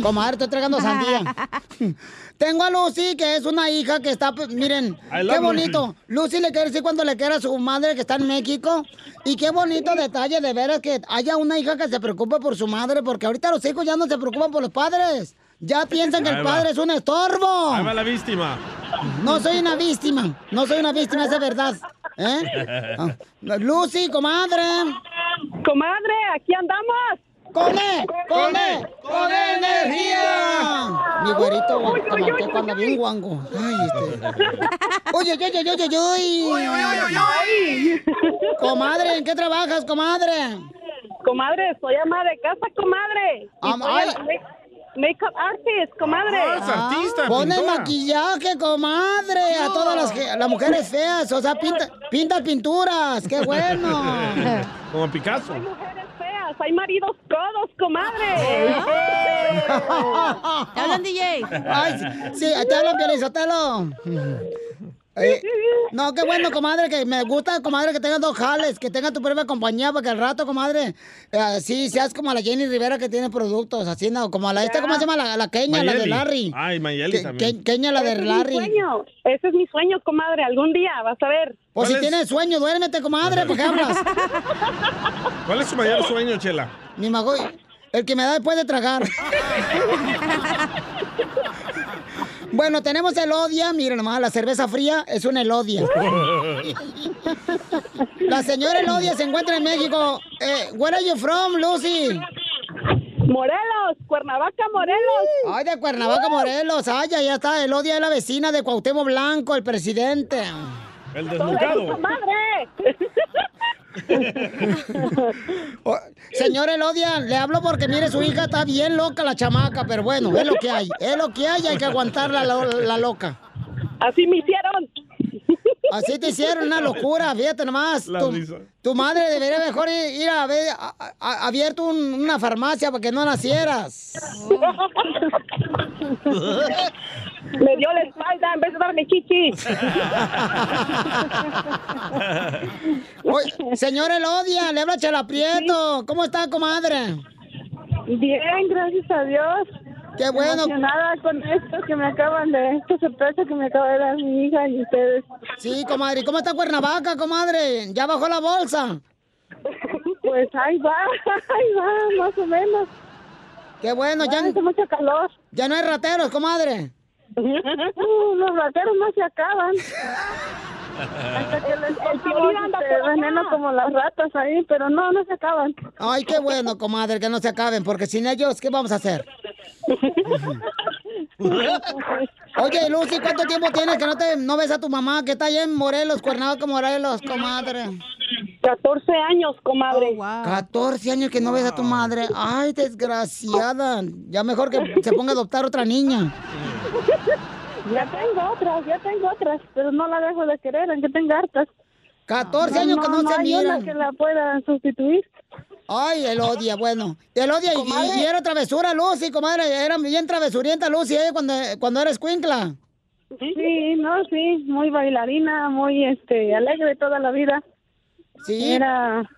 Comadre, estoy tragando sandía. Tengo a Lucy, que es una hija que está, pues, miren, qué bonito. Lucy le quiere decir cuando le quiera a su madre que está en México. Y qué bonito detalle de veras que haya una hija que se preocupe por su madre, porque ahorita los hijos ya no se preocupan por los padres. Ya piensan que el padre es un estorbo. Ahí va la víctima. No soy una víctima, no soy una víctima, es de verdad. ¿Eh? Ah, Lucy, comadre. Comadre, aquí andamos. ¡Con E! ¡Con E! ¡Con energía! Mi güerito guacamalteco anda bien guango. Ay, este. Oye, oye, oye, oye, oye. Comadre, ¿en qué trabajas, comadre? Comadre, soy ama de casa, comadre. Y Makeup artist, comadre. Pone maquillaje, comadre, a todas las, mujeres feas. O sea, pinta, pinta pinturas. ¡Qué bueno! Como Picasso. feas, hay maridos codos, comadre. ¿Te hablan, DJ? Ay, sí, sí, te hablan, Pielizotelo. Eh, no, qué bueno, comadre, que me gusta, comadre, que tengas dos jales, que tenga tu propia compañía, para que al rato, comadre, eh, sí, seas como la Jenny Rivera que tiene productos, así, no, como la esta, ¿cómo se llama? La, la Kenia, la de. Larry. Ay, Mayeli Que- también. que- Kenia, la de Ese es Larry. mi sueño, ese es mi sueño, comadre, algún día, vas a ver. Pues si tienes sueño, duérmete, comadre, ¿por qué hablas? ¿Cuál es su mayor sueño, chela? Ni mago, el que me da después de tragar. Bueno, tenemos el Odia. Miren nomás, la cerveza fría es una Elodia. La señora Elodia se encuentra en México. Eh, where are you from, Lucy? Morelos, Cuernavaca, Morelos. Ay, de Cuernavaca, Morelos. Ay, ya está. Elodia es la vecina de Cuauhtémoc Blanco, el presidente. El desnucado. ¡Madre! Oh, Señora Elodia, le hablo porque mire, su hija está bien loca, la chamaca, pero bueno, es lo que hay. Es lo que hay, hay que aguantarla la, la loca. Así me hicieron. Así te hicieron una locura, fíjate nomás. La Tu, madre debería mejor ir, ir a haber abierto un- una farmacia para que no nacieras. Me dio la espalda en vez de darme chichis. Oye, señor Elodia, le habla Chela Prieto. ¿Cómo está, comadre? Bien, gracias a Dios. Qué bueno. Emocionada con esto que me acaban de, esta sorpresa que me acaba de dar mi hija y ustedes. Sí, comadre. ¿Y ¿Cómo está Cuernavaca, comadre? ¿Ya bajó la bolsa? Pues ahí va, ahí va, más o menos. Qué bueno, ya. Hace mucho calor. Ya no hay rateros, comadre. Uh, los rateros no se acaban. Hasta que les veneno como las ratas ahí, pero no, no se acaban. Ay, qué bueno, comadre, que no se acaben, porque sin ellos, ¿qué vamos a hacer? Oye, Lucy, ¿cuánto tiempo tienes que no te no ves a tu mamá que está allá en Morelos, Cuernavaca, Morelos, comadre? 14 años, comadre. 14 años que no ves a tu madre. Ay, desgraciada. Ya mejor que se ponga a adoptar otra niña. Ya tengo otras, ya tengo otras, pero no la dejo de querer, aunque tenga hartas. 14 años que no se hay una miran. que la pueda sustituir. Ay, el odia, bueno. El odia y, y era travesura, Lucy, comadre. Era bien travesurienta, Lucy, eh, cuando, cuando eres cuincla. Sí, no, sí, muy bailarina, muy este alegre toda la vida. Sí. Era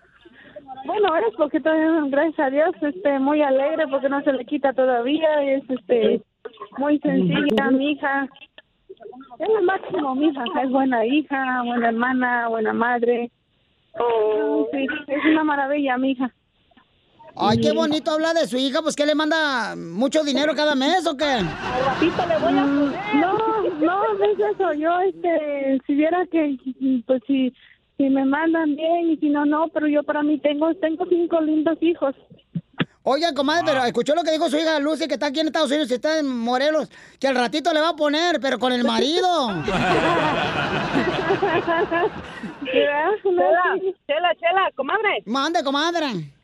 bueno, es porque todavía, gracias a Dios, este muy alegre porque no se le quita todavía, es este muy sencilla, mi hija. Es lo máximo, mi hija, es buena hija, buena hermana, buena madre. Sí, es una maravilla, mi hija. Ay, qué bonito habla de su hija, pues que le manda mucho dinero cada mes o qué? ratito le voy a No, no, no es eso. Yo, este, si viera que, pues si, si me mandan bien y si no, no, pero yo para mí tengo, tengo cinco lindos hijos. Oiga, comadre, pero escuchó lo que dijo su hija Lucy, que está aquí en Estados Unidos y está en Morelos, que al ratito le va a poner, pero con el marido. Chela, chela, chela, comadre. Mande, comadre.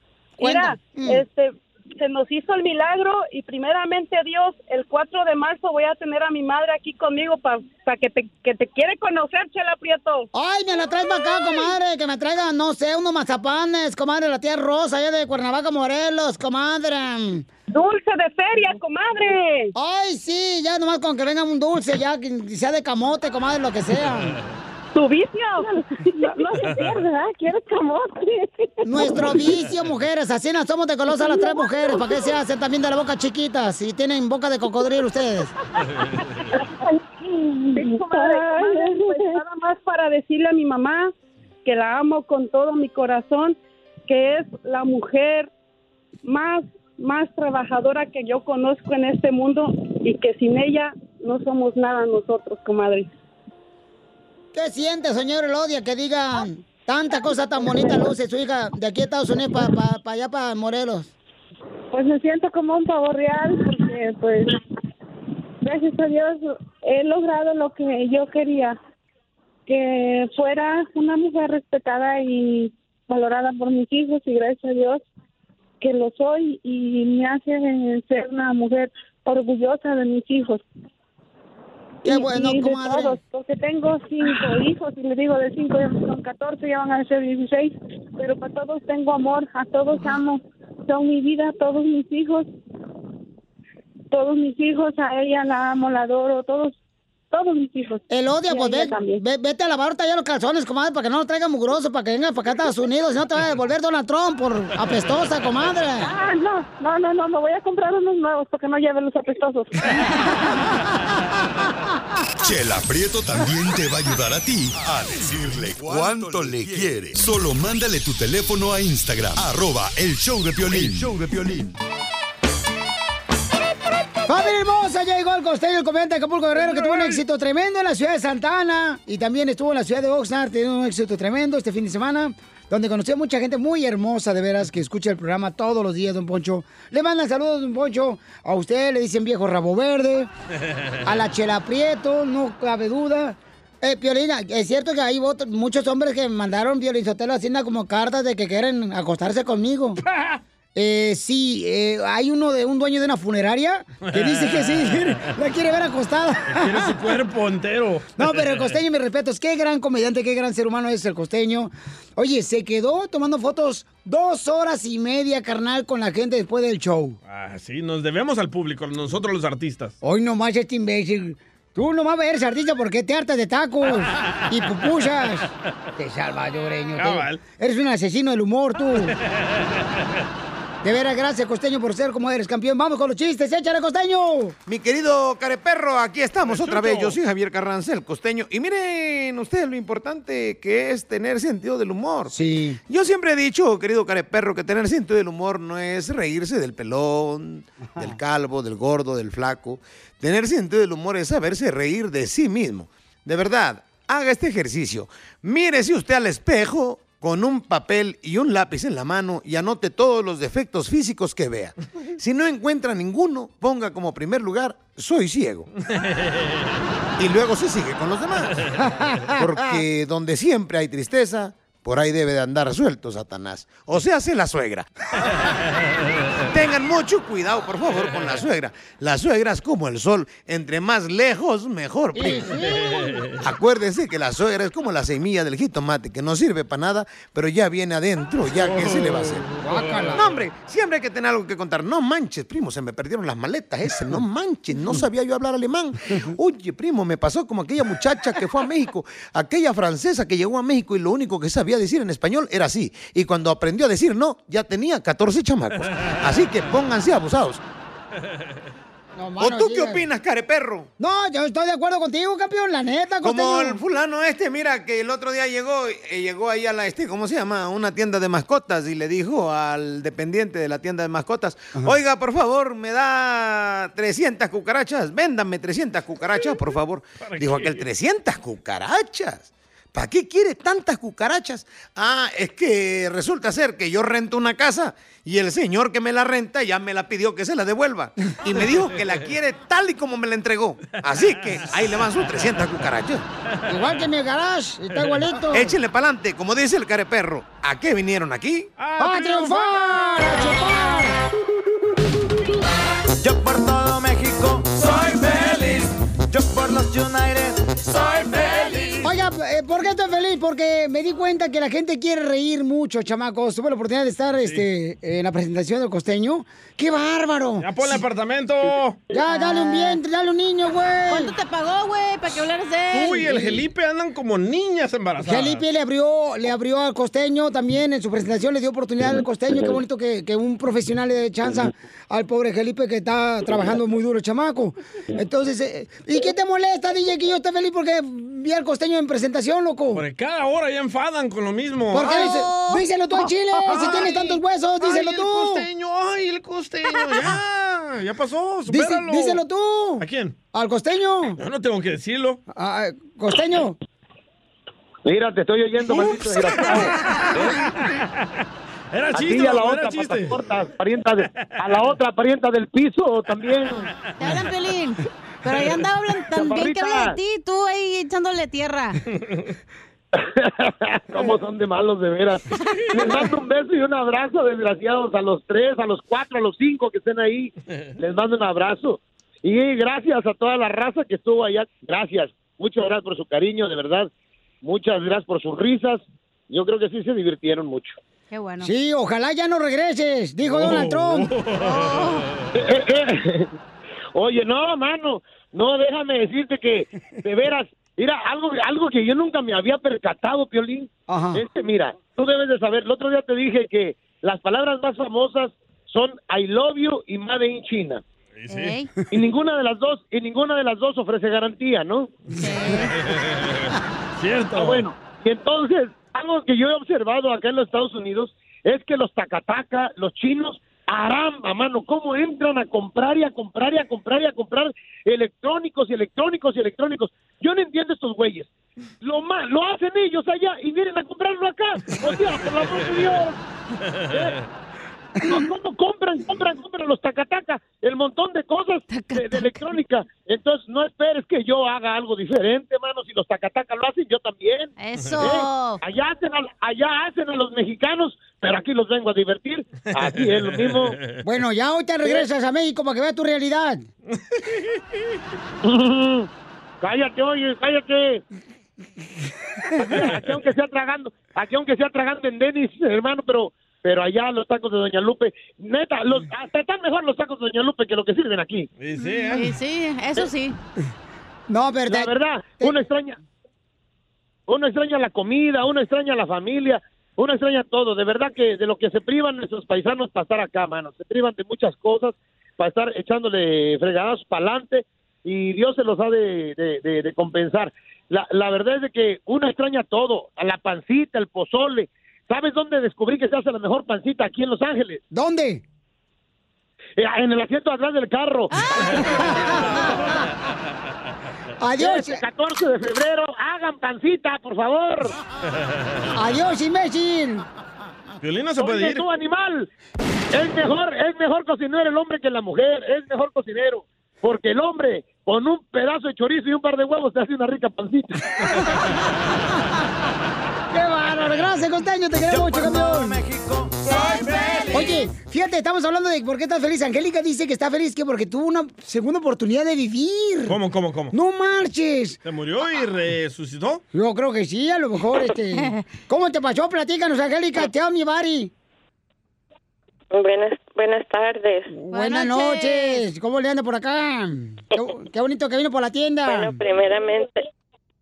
Mira. Mm. este, se nos hizo el milagro y primeramente Dios, el 4 de marzo voy a tener a mi madre aquí conmigo para que, te, que te quiere conocer, Chela Prieto. Ay, me la traes para acá, comadre, que me traiga, no sé, unos mazapanes, comadre, la tía Rosa, allá de Cuernavaca, Morelos, comadre. Dulce de feria, comadre. Ay, sí, ya nomás con que venga un dulce, ya que sea de camote, comadre, lo que sea. Tu vicio. No, no se pierde, ¿verdad? Quieres camote. Nuestro vicio, mujeres, así nos somos de colosa las tres mujeres, ¿para qué se hacen también de la boca chiquitas si tienen boca de cocodrilo ustedes? Sí, comadre, comadre, pues nada más para decirle a mi mamá que la amo con todo mi corazón, que es la mujer más, más trabajadora que yo conozco en este mundo y que sin ella no somos nada nosotros, comadre. ¿Qué siente, señor Elodia, que digan tanta cosa tan bonita, Luce, su hija, de aquí a Estados Unidos para allá, para Morelos? Pues me siento como un pavo real porque pues gracias a Dios he logrado lo que yo quería, que fuera una mujer respetada y valorada por mis hijos y gracias a Dios que lo soy y me hace ser una mujer orgullosa de mis hijos. Qué Y- bueno, y comadre. todos, porque tengo cinco hijos y les digo de cinco son 14, ya van a ser 16, pero para todos tengo amor, a todos amo, son mi vida, todos mis hijos, todos mis hijos, a ella la amo, la adoro, todos, todos mis hijos. Elodia, Y a pues ve- vete a lavarte allá los calzones, comadre, para que no los traiga mugroso, para que venga para acá a Estados Unidos, si no te va a devolver Donald Trump por apestosa, comadre. Ah, no, no, no, no, me voy a comprar unos nuevos porque no lleven los apestosos. Chela Prieto también te va a ayudar a ti a decirle cuánto le quiere. Solo mándale tu teléfono a Instagram, arroba el show de Piolín. show de Piolín. Familia hermosa, ya llegó el costeño, el comediante de Acapulco Guerrero, que tuvo un éxito tremendo en la ciudad de Santana y también estuvo en la ciudad de Oxnard, teniendo un éxito tremendo este fin de semana, donde conoció a mucha gente muy hermosa, de veras, que escucha el programa todos los días, don Poncho. Le mandan saludos, don Poncho, a usted, le dicen viejo rabo verde, a la Chela Prieto, no cabe duda. Eh, Piolina, es cierto que hay muchos hombres que mandaron Piolín Sotelo haciendo como cartas de que quieren acostarse conmigo. Eh, sí, eh, hay uno de un dueño de una funeraria que dice que sí, la quiere ver acostada. Quiere su cuerpo entero. No, pero el costeño, mis respetos, qué gran comediante, qué gran ser humano es el costeño. Oye, se quedó tomando fotos dos horas y media, carnal, con la gente después del show. Ah, sí, nos debemos al público, nosotros los artistas. Hoy nomás este imbécil. Tú nomás eres artista porque te hartas de tacos y pupusas. Te salvadoreño. te-. Eres un asesino del humor, tú. De veras, gracias, costeño, por ser como eres campeón. Vamos con los chistes, échale, costeño. Mi querido careperro, aquí estamos otra vez. Yo soy Javier Carranza, el costeño. Y miren ustedes lo importante que es tener sentido del humor. Sí. Yo siempre he dicho, querido careperro, que tener sentido del humor no es reírse del pelón, del calvo, del gordo, del flaco. Tener sentido del humor es saberse reír de sí mismo. De verdad, haga este ejercicio. Mírese usted al espejo con un papel y un lápiz en la mano y anote todos los defectos físicos que vea. Si no encuentra ninguno, ponga como primer lugar, soy ciego. Y luego se sigue con los demás. Porque donde siempre hay tristeza, por ahí debe de andar suelto Satanás. O sea, hace la suegra. Tengan mucho cuidado, por favor, con la suegra. La suegra es como el sol. Entre más lejos, mejor. primo. Acuérdense que la suegra es como la semilla del jitomate, que no sirve para nada, pero ya viene adentro, ya que se le va a hacer. No, hombre, siempre hay que tener algo que contar. No manches, primo, se me perdieron las maletas ese. No manches, no sabía yo hablar alemán. Oye, primo, me pasó como aquella muchacha que fue a México, aquella francesa que llegó a México y lo único que sabía decir en español era así. Y cuando aprendió a decir no, ya tenía 14 chamacos. Así que pónganse abusados. ¿O tú qué opinas, careperro? No, yo estoy de acuerdo contigo, campeón, la neta, Como costeño. el fulano este, mira, que el otro día llegó, eh, llegó ahí a la, este, ¿cómo se llama? A una tienda de mascotas y le dijo al dependiente de la tienda de mascotas, oiga, por favor, me da 300 cucarachas, véndame 300 cucarachas, por favor. Dijo aquel, 300 cucarachas. ¿Para qué quiere tantas cucarachas? Ah, es que resulta ser que yo rento una casa y el señor que me la renta ya me la pidió que se la devuelva. Y me dijo que la quiere tal y como me la entregó. Así que ahí le van sus 300 cucarachas. Igual que mi garage, está igualito. Échenle para adelante, como dice el careperro. ¿A qué vinieron aquí? ¡A triunfar! ¡A chupar! Yo por todo México soy feliz. Yo por los United soy feliz. Eh, ¿por qué estoy feliz? Porque me di cuenta que la gente quiere reír mucho, chamacos. Tuve la oportunidad de estar este, en la presentación del costeño. ¡Qué bárbaro! ¡Ya ponle apartamento! Ya, dale un vientre, dale un niño, güey. ¿Cuánto te pagó, güey, para que hablaras de él? Tú y el Felipe andan como niñas embarazadas. Felipe le abrió, le abrió al costeño también en su presentación, le dio oportunidad al costeño. Qué bonito que, que un profesional le dé chance al pobre Felipe que está trabajando muy duro, chamaco. Entonces, eh, ¿y qué te molesta, DJ, que yo esté feliz porque vi al costeño en presentación, loco? Porque cada hora ya enfadan con lo mismo. ¿Por qué? Ay, Dice- díselo tú al chile, si tienes tantos huesos, ay, díselo el tú. costeño, ay, el costeño, ya, ya pasó, Dice- díselo tú. ¿A quién? Al costeño. Yo no tengo que decirlo. Ah, costeño. Mira, te estoy oyendo, maldito Era A ti chiste, y a la otra chiste. patacorta, parienta de- a la otra parienta del piso también. Te hablan, Pelín. Pero ya andaba hablando tan bien que habla de ti, tú ahí echándole tierra. ¿Cómo son de malos, de veras? Les mando un beso y un abrazo, desgraciados, a los tres, a los cuatro, a los cinco que estén ahí. Les mando un abrazo. Y gracias a toda la raza que estuvo allá. Gracias. Muchas gracias por su cariño, de verdad. Muchas gracias por sus risas. Yo creo que sí se divirtieron mucho. Qué bueno. Sí, ojalá ya no regreses, dijo Oh. Donald Trump. Oye, no, mano, no, déjame decirte que, de veras, mira, algo, algo que yo nunca me había percatado, Piolín, es que, mira, tú debes de saber, el otro día te dije que las palabras más famosas son I love you y Made in China. Y ninguna de las dos, y ninguna de las dos ofrece garantía, ¿no? Cierto. Ah, bueno, y entonces, algo que yo he observado acá en los Estados Unidos es que los tacataca, los chinos, aramba, mano, cómo entran a comprar y a comprar y a comprar y a comprar electrónicos y electrónicos y electrónicos. Yo no entiendo estos güeyes. Lo ma- lo hacen ellos allá y vienen a comprarlo acá. O sea, por la de Dios. No, ¿Cómo compran, compran, compran los tacataca? El montón de cosas de, de electrónica. Entonces, no esperes que yo haga algo diferente, mano. Si los tacataca lo hacen, yo también. Eso. ¿Eh? Allá, hacen a, allá hacen a los mexicanos pero aquí los vengo a divertir. Aquí es lo mismo. Bueno, ya hoy te regresas a México para que veas tu realidad. cállate, oye, cállate. Aquí, aquí aunque sea tragando, aquí aunque sea tragando en Denis, hermano, pero pero allá los tacos de Doña Lupe, neta, los, hasta están mejor los tacos de Doña Lupe que lo que sirven aquí. Sí, Sí, sí, eso sí. No, verdad. La verdad, uno extraña, uno extraña la comida, uno extraña la familia, uno extraña todo. De verdad que de lo que se privan nuestros paisanos para estar acá, mano, se privan de muchas cosas para estar echándole fregadas para adelante y Dios se los ha de, de- de- de compensar. La, la verdad es de que uno extraña todo, a la pancita, el pozole. ¿Sabes dónde descubrí que se hace la mejor pancita? Aquí en Los Ángeles. ¿Dónde? Eh, en el asiento atrás del carro. Adiós. Este 14 de febrero, hagan pancita, por favor. Adiós, imbécil. Violín no se puede ir. tú, animal, es mejor, es mejor cocinero el hombre que la mujer, es mejor cocinero, porque el hombre con un pedazo de chorizo y un par de huevos te hace una rica pancita. ¡Qué bárbaro! Gracias, Costeño, te queremos mucho, campeón. Oye, fíjate, estamos hablando de por qué estás feliz. Angélica dice que está feliz que porque tuvo una segunda oportunidad de vivir. ¿Cómo, cómo, cómo? ¡No marches! ¿Se murió y resucitó? Yo creo que sí, a lo mejor, este... ¿Cómo te pasó? Platícanos, Angélica, te amo, mi bari. Buenas, buenas tardes. Buenas noches. ¿Cómo le anda por acá? Qué, qué bonito que vino por la tienda. Bueno, primeramente,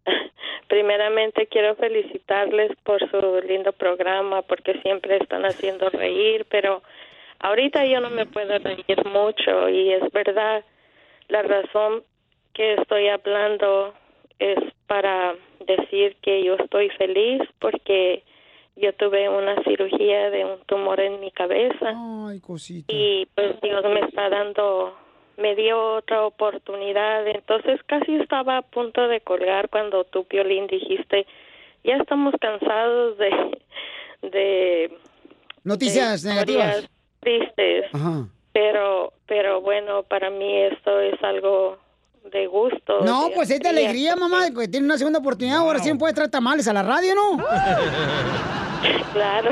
primeramente quiero felicitarles por su lindo programa porque siempre están haciendo reír, pero ahorita yo no me puedo reír mucho y es verdad, la razón que estoy hablando es para decir que yo estoy feliz porque yo tuve una cirugía de un tumor en mi cabeza Ay, cosita. y pues Dios me está dando me dio otra oportunidad entonces casi estaba a punto de colgar cuando tú Piolín dijiste ya estamos cansados de de Noticias de negativas. tristes Ajá. pero pero bueno para mí esto es algo de gusto No, de pues es de alegría, mamá, que tiene una segunda oportunidad. Ahora sí me puede traer tamales a la radio, ¿no? claro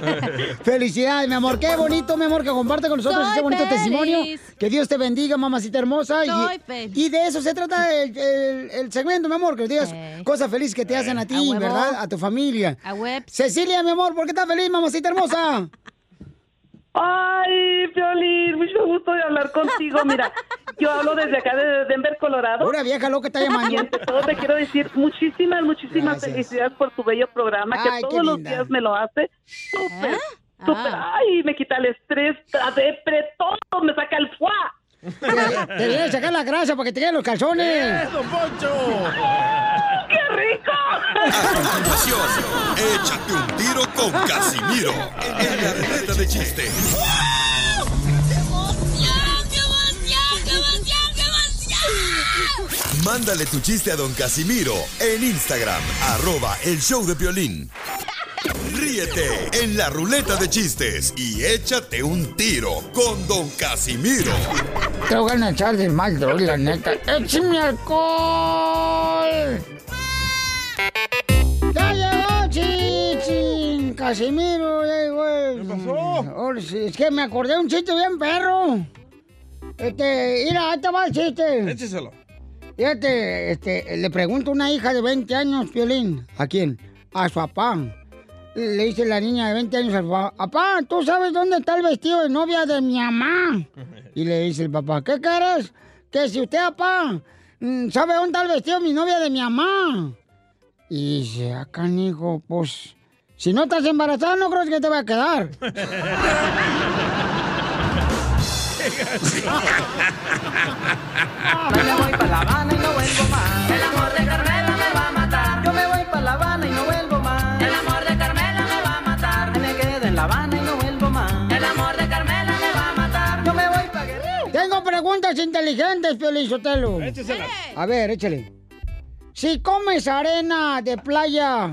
Felicidades, mi amor. Qué bonito, mi amor, que comparte con nosotros Soy ese bonito feliz. testimonio. Que Dios te bendiga, mamacita hermosa. Soy y, feliz. y de eso se trata el, el- el segmento, mi amor, que digas cosas felices que te hacen a ti, A huevo. ¿verdad? A tu familia. A web. Cecilia, mi amor, ¿por qué estás feliz, mamacita hermosa? Ay, Violín, mucho gusto de hablar contigo. Mira, yo hablo desde acá de Denver, Colorado. Una vieja loca está llamando. Y ante todo te quiero decir muchísimas, muchísimas Gracias. felicidades por tu bello programa, Ay, que todos los días me lo hace súper, Ah. súper. Ay, me quita el estrés, la depre, todo, me saca el fuá. Te, te viene a sacar la grasa para que te queden los calzones. ¡Eso, Poncho! ¡Qué rico! A continuación, échate un tiro con Casimiro en la ruleta de chiste. Mándale tu chiste a don Casimiro en Instagram, arroba el show de violín. Ríete en la ruleta de chistes y échate un tiro con don Casimiro. Te voy a echar de mal, droga, la neta. ¡Échame alcohol! ¡Ya llegó, chichín! Casimiro, ya llegó. ¿Qué pasó? es que me acordé de un chiste bien perro. Este, mira, ahí te va el chiste. Écheselo. Fíjate, este, le pregunto a una hija de 20 años, Piolín. ¿A quién? A su papá. Le dice la niña de 20 años al papá, papá, ¿tú sabes dónde está el vestido de novia de mi mamá? Y le dice el papá, ¿qué quieres? Que si usted, papá, mm, sabe dónde está el vestido de mi novia de mi mamá. Y dice, acá, hijo, pues, si no estás embarazada, no creo que te va a quedar. Yo me voy para La Habana y no vuelvo más. El amor de Carmela me va a matar. Yo me voy para La Habana y no vuelvo más. El amor de Carmela me va a matar. Me quedo en La Habana y no vuelvo más. El amor de Carmela me va a matar. Yo me voy para Guerrero. Tengo preguntas inteligentes, Piolín Sotelo. Écheselas. A ver, échale. Si comes arena de playa,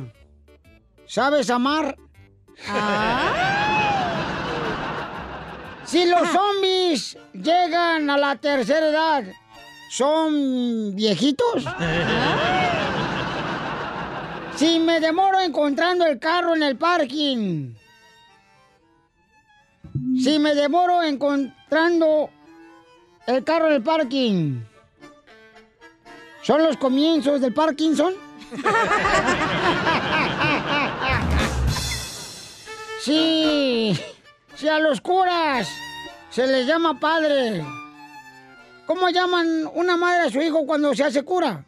¿sabes amar? Si los zombies llegan a la tercera edad, ¿son viejitos? Si me demoro encontrando el carro en el parking, Si me demoro encontrando el carro en el parking, ¿son los comienzos del Parkinson? Sí, si a los curas se les llama padre, ¿cómo llaman una madre a su hijo cuando se hace cura?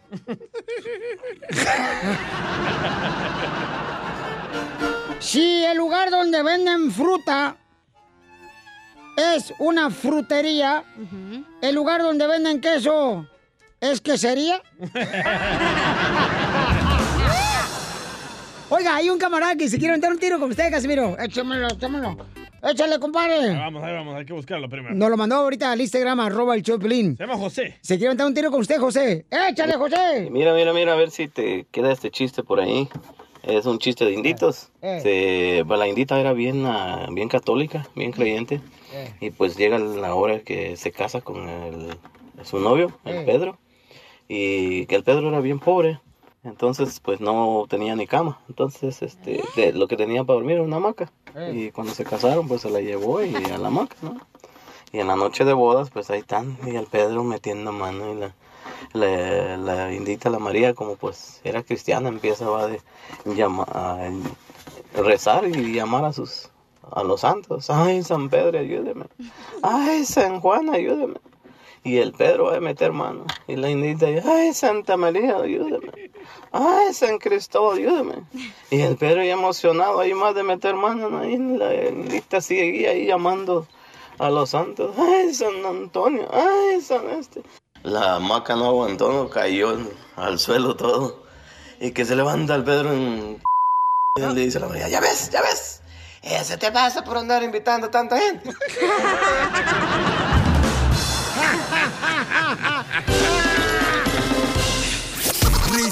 Si el lugar donde venden fruta es una frutería, el lugar donde venden queso es quesería. Oiga, hay un camarada que se quiere meter un tiro con usted, Casimiro. Échamelo, échamelo. Échale, compadre. Ahí vamos, ahí vamos, hay que buscarlo primero. Nos lo mandó ahorita al Instagram, arroba el Choplin. Se llama José. Se quiere meter un tiro con usted, José. Échale, José. Mira, mira, mira, a ver si te queda este chiste por ahí. Es un chiste de inditos. Eh. Se- pues, la indita era bien, ah, bien católica, bien creyente. Eh. Y pues llega la hora que se casa con el, su novio, el Eh. Pedro. Y que el Pedro era bien pobre. Entonces, pues no tenía ni cama. Entonces, este, de- lo que tenía para dormir era una hamaca. Eh. Y cuando se casaron, pues se la llevó y a la hamaca, ¿no? Y en la noche de bodas, pues ahí están, y el Pedro metiendo mano y la, la, la indita, la María, como pues era cristiana, empieza va de a rezar y llamar a sus a los santos. Ay, San Pedro, ayúdeme. Ay, San Juan, ayúdeme. Y el Pedro va a meter mano. Y la indita, ay, Santa María, ayúdame. Ay, San Cristóbal, ayúdame. Y el Pedro ya emocionado, ahí más de meter mano, ¿no? y la indita sigue ahí llamando a los santos. Ay, San Antonio, ay, San este. La hamaca no aguantó, no cayó al suelo todo. Y que se levanta el Pedro en... Y le dice a la María, ya ves, ya ves. Ese te pasa por andar invitando tanta gente.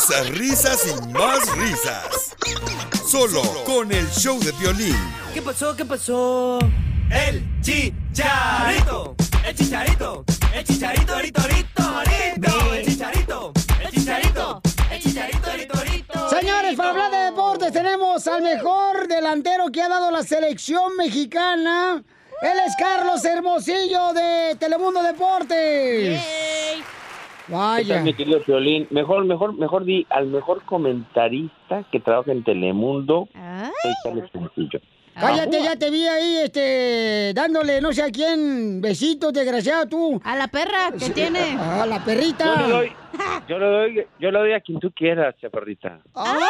Risas, risas y más risas. Solo con el show de violín. ¿Qué pasó? ¿Qué pasó? El chicharito. El chicharito. El chicharito, rito, rito, rito. El chicharito. El chicharito. El chicharito, rito, rito. Señores, para hablar de deportes tenemos al mejor delantero que ha dado la selección mexicana. Él es Carlos Hermosillo de Telemundo Deportes. ¿Qué Vaya. tal, mi querido Piolín? Mejor, mejor, mejor di al mejor comentarista que trabaja en Telemundo, soy Carlos Hermosillo. Cállate, ya te vi ahí, este, dándole no sé a quién besitos, desgraciado tú. A la perra que tiene. A la perrita. Yo le doy, yo le doy, yo le doy a quien tú quieras, chaparrita. ¡Ah!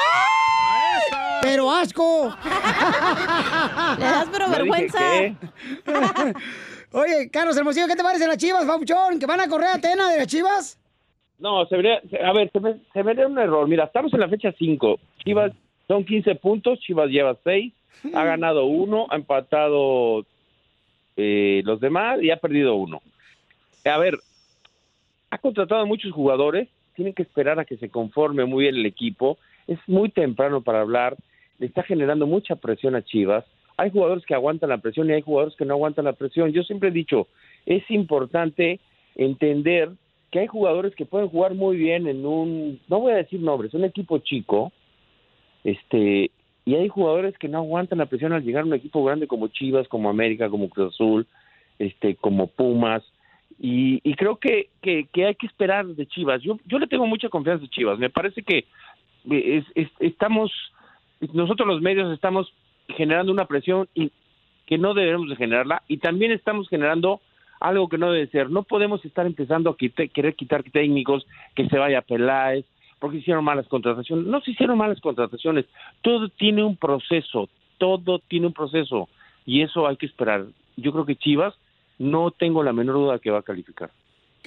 Pero asco. Le das pero vergüenza. Oye, Carlos Hermosillo, ¿qué te parecen las chivas, Papuchón? ¿Que van a correr a Tena de las chivas? No, se vería, a ver, se me, se da un error. Mira, estamos en la fecha 5. Chivas son 15 puntos, Chivas lleva 6, ha ganado uno, ha empatado eh, los demás y ha perdido uno. A ver, ha contratado a muchos jugadores, tienen que esperar a que se conforme muy bien el equipo. Es muy temprano para hablar, le está generando mucha presión a Chivas. Hay jugadores que aguantan la presión y hay jugadores que no aguantan la presión. Yo siempre he dicho, es importante entender que hay jugadores que pueden jugar muy bien en un, no voy a decir nombres, un equipo chico, este, y hay jugadores que no aguantan la presión al llegar a un equipo grande como Chivas, como América, como Cruz Azul, este, como Pumas, y, y creo que, que, que hay que esperar de Chivas. Yo, yo le tengo mucha confianza a Chivas. Me parece que eh, es- es- estamos, nosotros los medios estamos generando una presión y que no debemos de generarla y también estamos generando algo que no debe ser. No podemos estar empezando a querer quitar técnicos, que se vaya Peláez, porque hicieron malas contrataciones. No se hicieron malas contrataciones. Todo tiene un proceso, todo tiene un proceso y eso hay que esperar. Yo creo que Chivas no tengo la menor duda que va a calificar.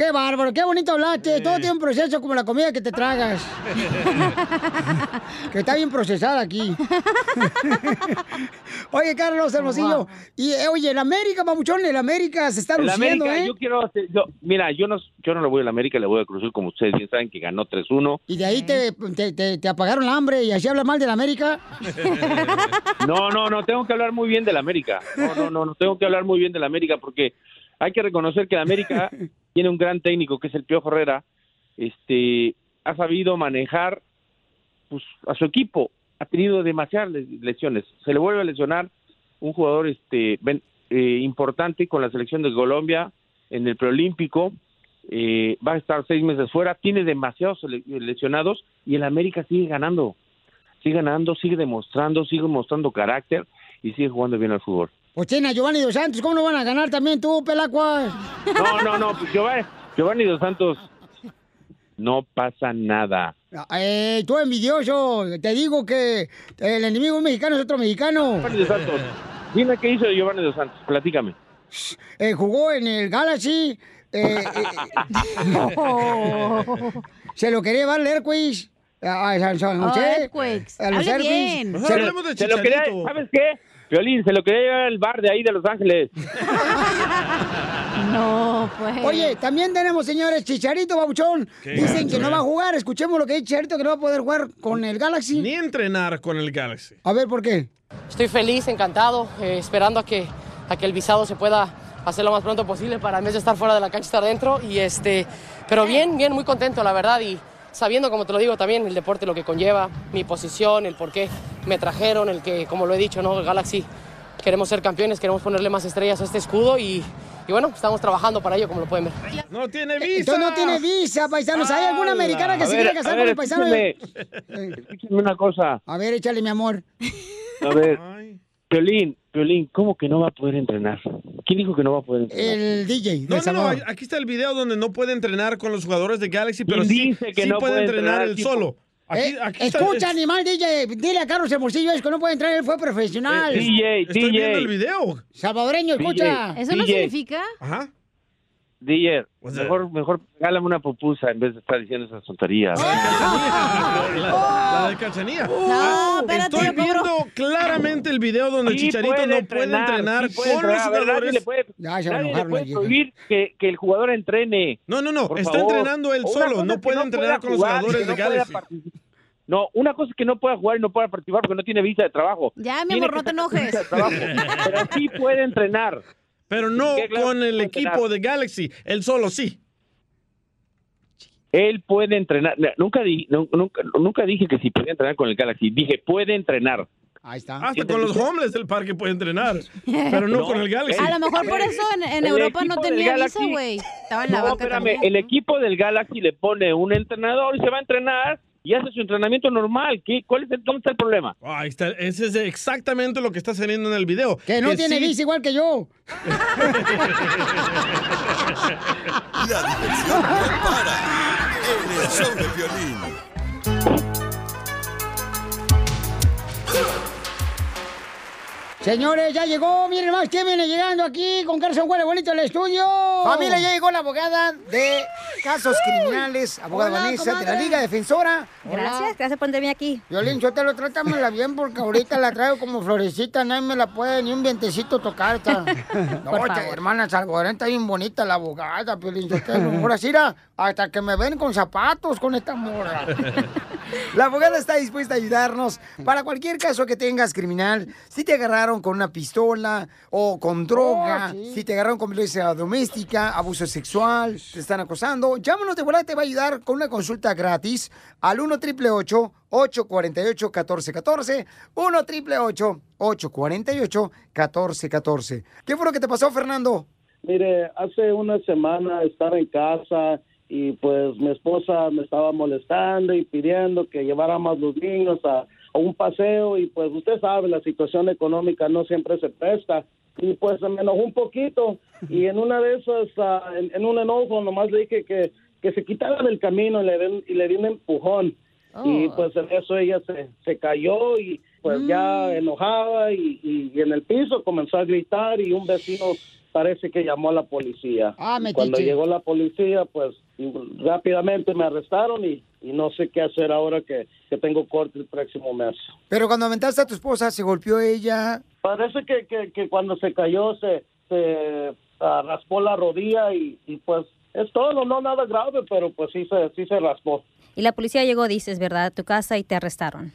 Qué bárbaro, qué bonito hablaste. Todo tiene un proceso como la comida que te tragas. que está bien procesada aquí. oye, Carlos Hermosillo. Y eh, oye, el América, papuchón, el América se está El luciendo, América, ¿eh? yo quiero hacer- yo- mira, yo no, yo no le voy al América, le voy a Cruz Azul, como ustedes bien saben, que ganó 3-1. Y de ahí te, te, te- te apagaron la hambre y así hablas mal del América. No, no, no, tengo que hablar muy bien del América. No, no, no, no, tengo que hablar muy bien del América porque hay que reconocer que el América tiene un gran técnico que es el Pío Herrera. Este, ha sabido manejar pues, a su equipo. Ha tenido demasiadas les- lesiones. Se le vuelve a lesionar un jugador, este, Ben- eh, importante con la selección de Colombia en el preolímpico. Eh, va a estar seis meses fuera, tiene demasiados lesionados y el América sigue ganando, sigue ganando, sigue demostrando, sigue mostrando carácter y sigue jugando bien al fútbol. Pues tiene a Giovanni Dos Santos, ¿cómo no van a ganar también tú, Pelacuas? No, no, no, pues Giovanni, Giovanni Dos Santos, no pasa nada. Eh, tú envidioso, te digo que el enemigo mexicano es otro mexicano. Giovanni Dos Santos, dime qué hizo Giovanni Dos Santos, platícame. Eh, jugó en el Galaxy. eh, eh, se lo quería el Airways a, San Oh, José. A los Hable bien. Lo- se lo quería, ¿sabes qué? Violín, se lo quería llevar al bar de ahí de Los Ángeles. No, pues. Oye, también tenemos, señores, Chicharito Babuchón. ¿Qué? Dicen que no va a jugar. Escuchemos lo que dice Chicharito, que no va a poder jugar con el Galaxy. Ni entrenar con el Galaxy. A ver, ¿por qué? Estoy feliz, encantado, eh, esperando a que, a que el visado se pueda hacer lo más pronto posible para en vez de estar fuera de la cancha estar dentro. Y este, pero bien, bien, muy contento, la verdad. Y sabiendo, como te lo digo, también el deporte, lo que conlleva, mi posición, el por qué me trajeron, el que, como lo he dicho, ¿no? El Galaxy, queremos ser campeones, queremos ponerle más estrellas a este escudo y, y bueno, estamos trabajando para ello, como lo pueden ver. No tiene Entonces no tiene visa, paisanos. ¿Hay alguna americana que A se ver, quiera casar a con ver, el paisano? Escúchame una cosa. A ver, échale, mi amor. A ver, Violín, Violín, ¿cómo que no va a poder entrenar? ¿Quién dijo que no va a poder entrenar? El DJ. No, no, no, aquí está el video donde no puede entrenar con los jugadores de Galaxy, pero ¿Quién sí, dice que sí no puede puede entrenar él tipo? solo. Aquí, Eh, aquí está- escucha, animal DJ, dile a Carlos Hermosillo es que no puede entrar, él fue profesional. Eh, DJ, Estoy DJ. viendo el video. Salvadoreño, escucha. DJ, ¿Eso no DJ. significa? Ajá. DJ, mejor, mejor regálame una pupusa en vez de estar diciendo esas tonterías. La, la de Cachanía. No, Ah, espérate, Estoy viendo claramente el video donde el Chicharito puede no puede entrenar sí puede con los jugadores. le puede, nadie le puede prohibir que, que el jugador entrene. No, no, no, Por está favor. entrenando él Una solo, cosa no puede entrenar con los jugadores de no Galaxy. No, una cosa es que no pueda jugar y no pueda participar porque no tiene visa de trabajo. Ya, mi amor, no te enojes. visa de trabajo. Pero sí puede entrenar. Pero no con el equipo entrenar. de Galaxy, él solo sí. Él puede entrenar. Nunca, di- no- nunca, nunca dije que si podía entrenar con el Galaxy. Dije, puede entrenar. Ahí está. Hasta con los homeless del parque puede entrenar, pero no, No, con el Galaxy. A lo mejor por eso en, Europa no tenía Galaxy- visa, güey. Estaba en la No, banca espérame, también. el equipo del Galaxy le pone un entrenador y se va a entrenar y hace su entrenamiento normal. ¿Qué, ¿Cuál es el, ¿Dónde está el problema? Ahí está, ese es exactamente lo que está saliendo en el video. Que no tiene sí- igual que yo. La diversión no para en el show de violín. Señores, ya llegó, miren más, ¿quién viene llegando aquí con Carson Huele Bonito al estudio? Familia, ya llegó la abogada de casos criminales, abogada Hola, Vanessa, de la. Liga Defensora. Gracias, gracias por tenerme aquí. Violín, yo te lo trátamela bien porque ahorita la traigo como florecita, nadie me la puede ni un vientecito tocar. Esta. No, Por esta favor. hermana salvadoreña está bien bonita la abogada, Violín. Yo te lo ahora sí, mira, hasta que me ven con zapatos con esta morra. La abogada está dispuesta a ayudarnos para cualquier caso que tengas criminal. Si te agarraron con una pistola o con droga, Oh, sí. si te agarraron con violencia doméstica, abuso sexual, te están acosando, llámanos de volada, te va a ayudar con una consulta gratis al 1 888 848 1414 1 888 848 1414 ¿Qué fue lo que te pasó, Fernando? Mire, hace una semana estaba en casa y pues mi esposa me estaba molestando y pidiendo que lleváramos los niños a, a un paseo y pues usted sabe, la situación económica no siempre se presta y pues se me enojó un poquito y en una de esas, ah, en, en un enojo nomás le dije que, que se quitara del camino y le, y le di un empujón y pues en eso ella se, se cayó y pues ya enojada y, y- y en el piso comenzó a gritar y un vecino parece que llamó a la policía. Ah, metiche. Cuando llegó la policía, pues rápidamente me arrestaron y, y no sé qué hacer ahora que, que tengo corte el próximo mes. Pero cuando aventaste a tu esposa, ¿se golpeó ella? Parece que, que, que cuando se cayó se, se ah, raspó la rodilla y, y pues es todo, no nada grave, pero pues sí se, sí se raspó. Y la policía llegó, dices, ¿verdad? A tu casa y te arrestaron.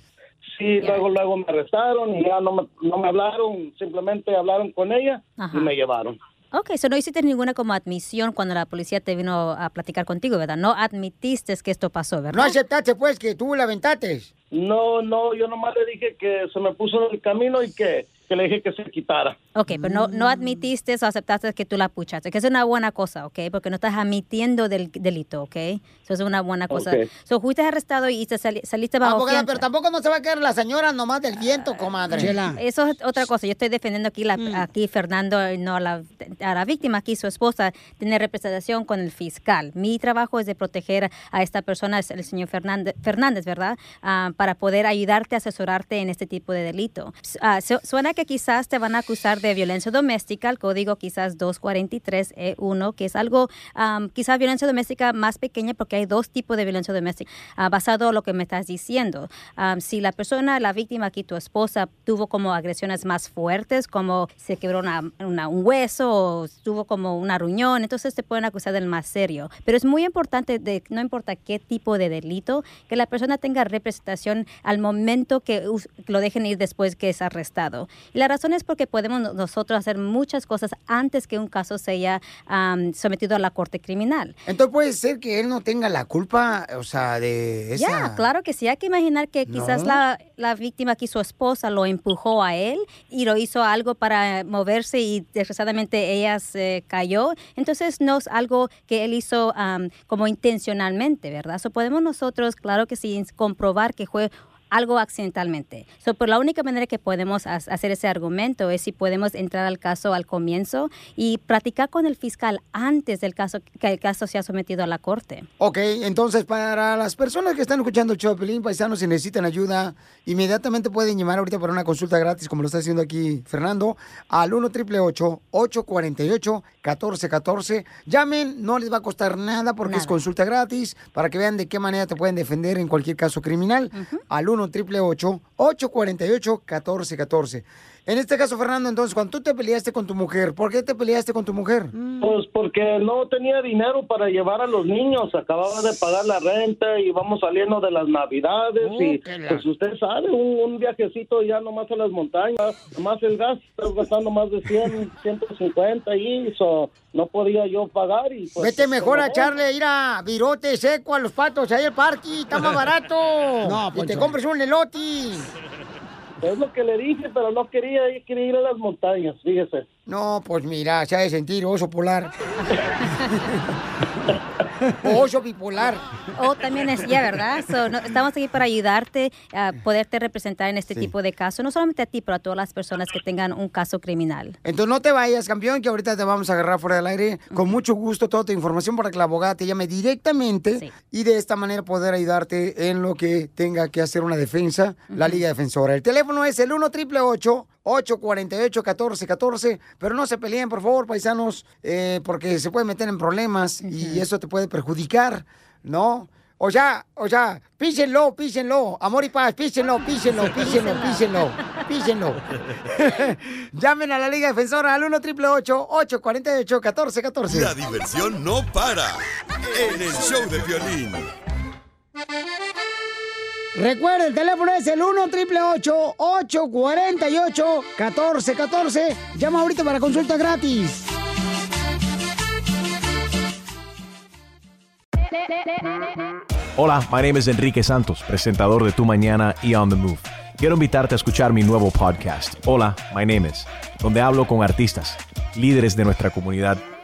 Sí, luego luego me arrestaron y ya no me, no me hablaron, simplemente hablaron con ella Ajá. y me llevaron. Ok, eso no hiciste ninguna como admisión cuando la policía te vino a platicar contigo, ¿verdad? No admitiste que esto pasó, ¿verdad? No aceptaste, pues, que tú la aventaste. No, no, yo nomás le dije que se me puso en el camino y que que le dije que se quitara. Ok, pero no, no admitiste o aceptaste que tú la puchaste, que es una buena cosa, ¿ok? Porque no estás admitiendo del delito, ¿ok? Eso es una buena cosa. Ok. So, fuiste arrestado y te sali- saliste bajo Abogada, fianza. pero tampoco no se va a quedar la señora nomás del viento, comadre. Eso es otra cosa. Yo estoy defendiendo aquí, la, aquí Fernando, y no a la, a la víctima, aquí su esposa, tiene representación con el fiscal. Mi trabajo es de proteger a esta persona, es el señor Fernández, Fernández ¿verdad? Ah, para poder ayudarte, asesorarte en este tipo de delito. Ah, su- suena que quizás te van a acusar de violencia doméstica, el código quizás 243E1, que es algo, am, quizás violencia doméstica más pequeña porque hay dos tipos de violencia doméstica, ah, basado en lo que me estás diciendo. Am, si la persona, la víctima aquí, tu esposa, tuvo como agresiones más fuertes, como se quebró una- una- un hueso o tuvo como una ruñón, entonces te pueden acusar del más serio. Pero es muy importante, de, no importa qué tipo de delito, que la persona tenga representación al momento que lo dejen ir después que es arrestado. Y la razón es porque podemos no- nosotros hacer muchas cosas antes que un caso sea am, sometido a la corte criminal. Entonces puede ser que él no tenga la culpa, o sea, de esa... Ya, claro que sí. Hay que imaginar que quizás No. la, la víctima aquí, su esposa, lo empujó a él y lo hizo algo para moverse y desgraciadamente ella se cayó. Entonces no es algo que él hizo am, como intencionalmente, ¿verdad? So, podemos nosotros, claro que sí, comprobar que fue algo accidentalmente. So, por la única manera que podemos ha- hacer ese argumento es si podemos entrar al caso al comienzo y practicar con el fiscal antes del caso que el caso sea sometido a la corte. Ok, entonces para las personas que están escuchando el show Pelín, paisanos, si necesitan ayuda, inmediatamente pueden llamar ahorita para una consulta gratis, como lo está haciendo aquí Fernando, al 1 888 848 1414 Llamen, no les va a costar nada porque es consulta gratis, para que vean de qué manera te pueden defender en cualquier caso criminal. Al 1 888 848 1414 En este caso, Fernando, entonces, cuando tú te peleaste con tu mujer, ¿por qué te peleaste con tu mujer? Pues porque no tenía dinero para llevar a los niños, acababa de pagar la renta y vamos saliendo de las navidades y pues usted sabe, un, un viajecito ya nomás a las montañas, más el gas, estás gastando más de 100, 150 y eso no podía yo pagar y pues... Vete mejor a echarle, ir a virote seco a los patos ahí al parque, está más barato. No, y te compres un elote. Es lo que le dije, pero no quería, quería ir a las montañas, fíjese. No, pues mira, se ha de sentir oso polar. O bipolar. O también es, ya, ¿verdad? So, no- estamos aquí para ayudarte a poderte representar en este Sí. tipo de casos, no solamente a ti, pero a todas las personas que tengan un caso criminal. Entonces no te vayas, campeón, que ahorita te vamos a agarrar fuera del aire. Con mucho gusto toda tu información para que la abogada te llame directamente y de esta manera poder ayudarte en lo que tenga que hacer una defensa, la Liga Defensora. El teléfono es el 1 888 848 1414 pero no se peleen, por favor, paisanos, eh, porque se pueden meter en problemas y eso te puede perjudicar, ¿no? O sea, o sea, písenlo, písenlo, amor y paz, písenlo, písenlo, písenlo, písenlo, písenlo. Llamen a la Liga Defensora al 1 888 848 1414 La diversión no para en el show de violín. Recuerda, el teléfono es el 1 888 848 1414 Llama ahorita para consulta gratis. Hola, my name is Enrique Santos, presentador de Tu Mañana y On the Move. Quiero invitarte a escuchar mi nuevo podcast, Hola, my name is, donde hablo con artistas, líderes de nuestra comunidad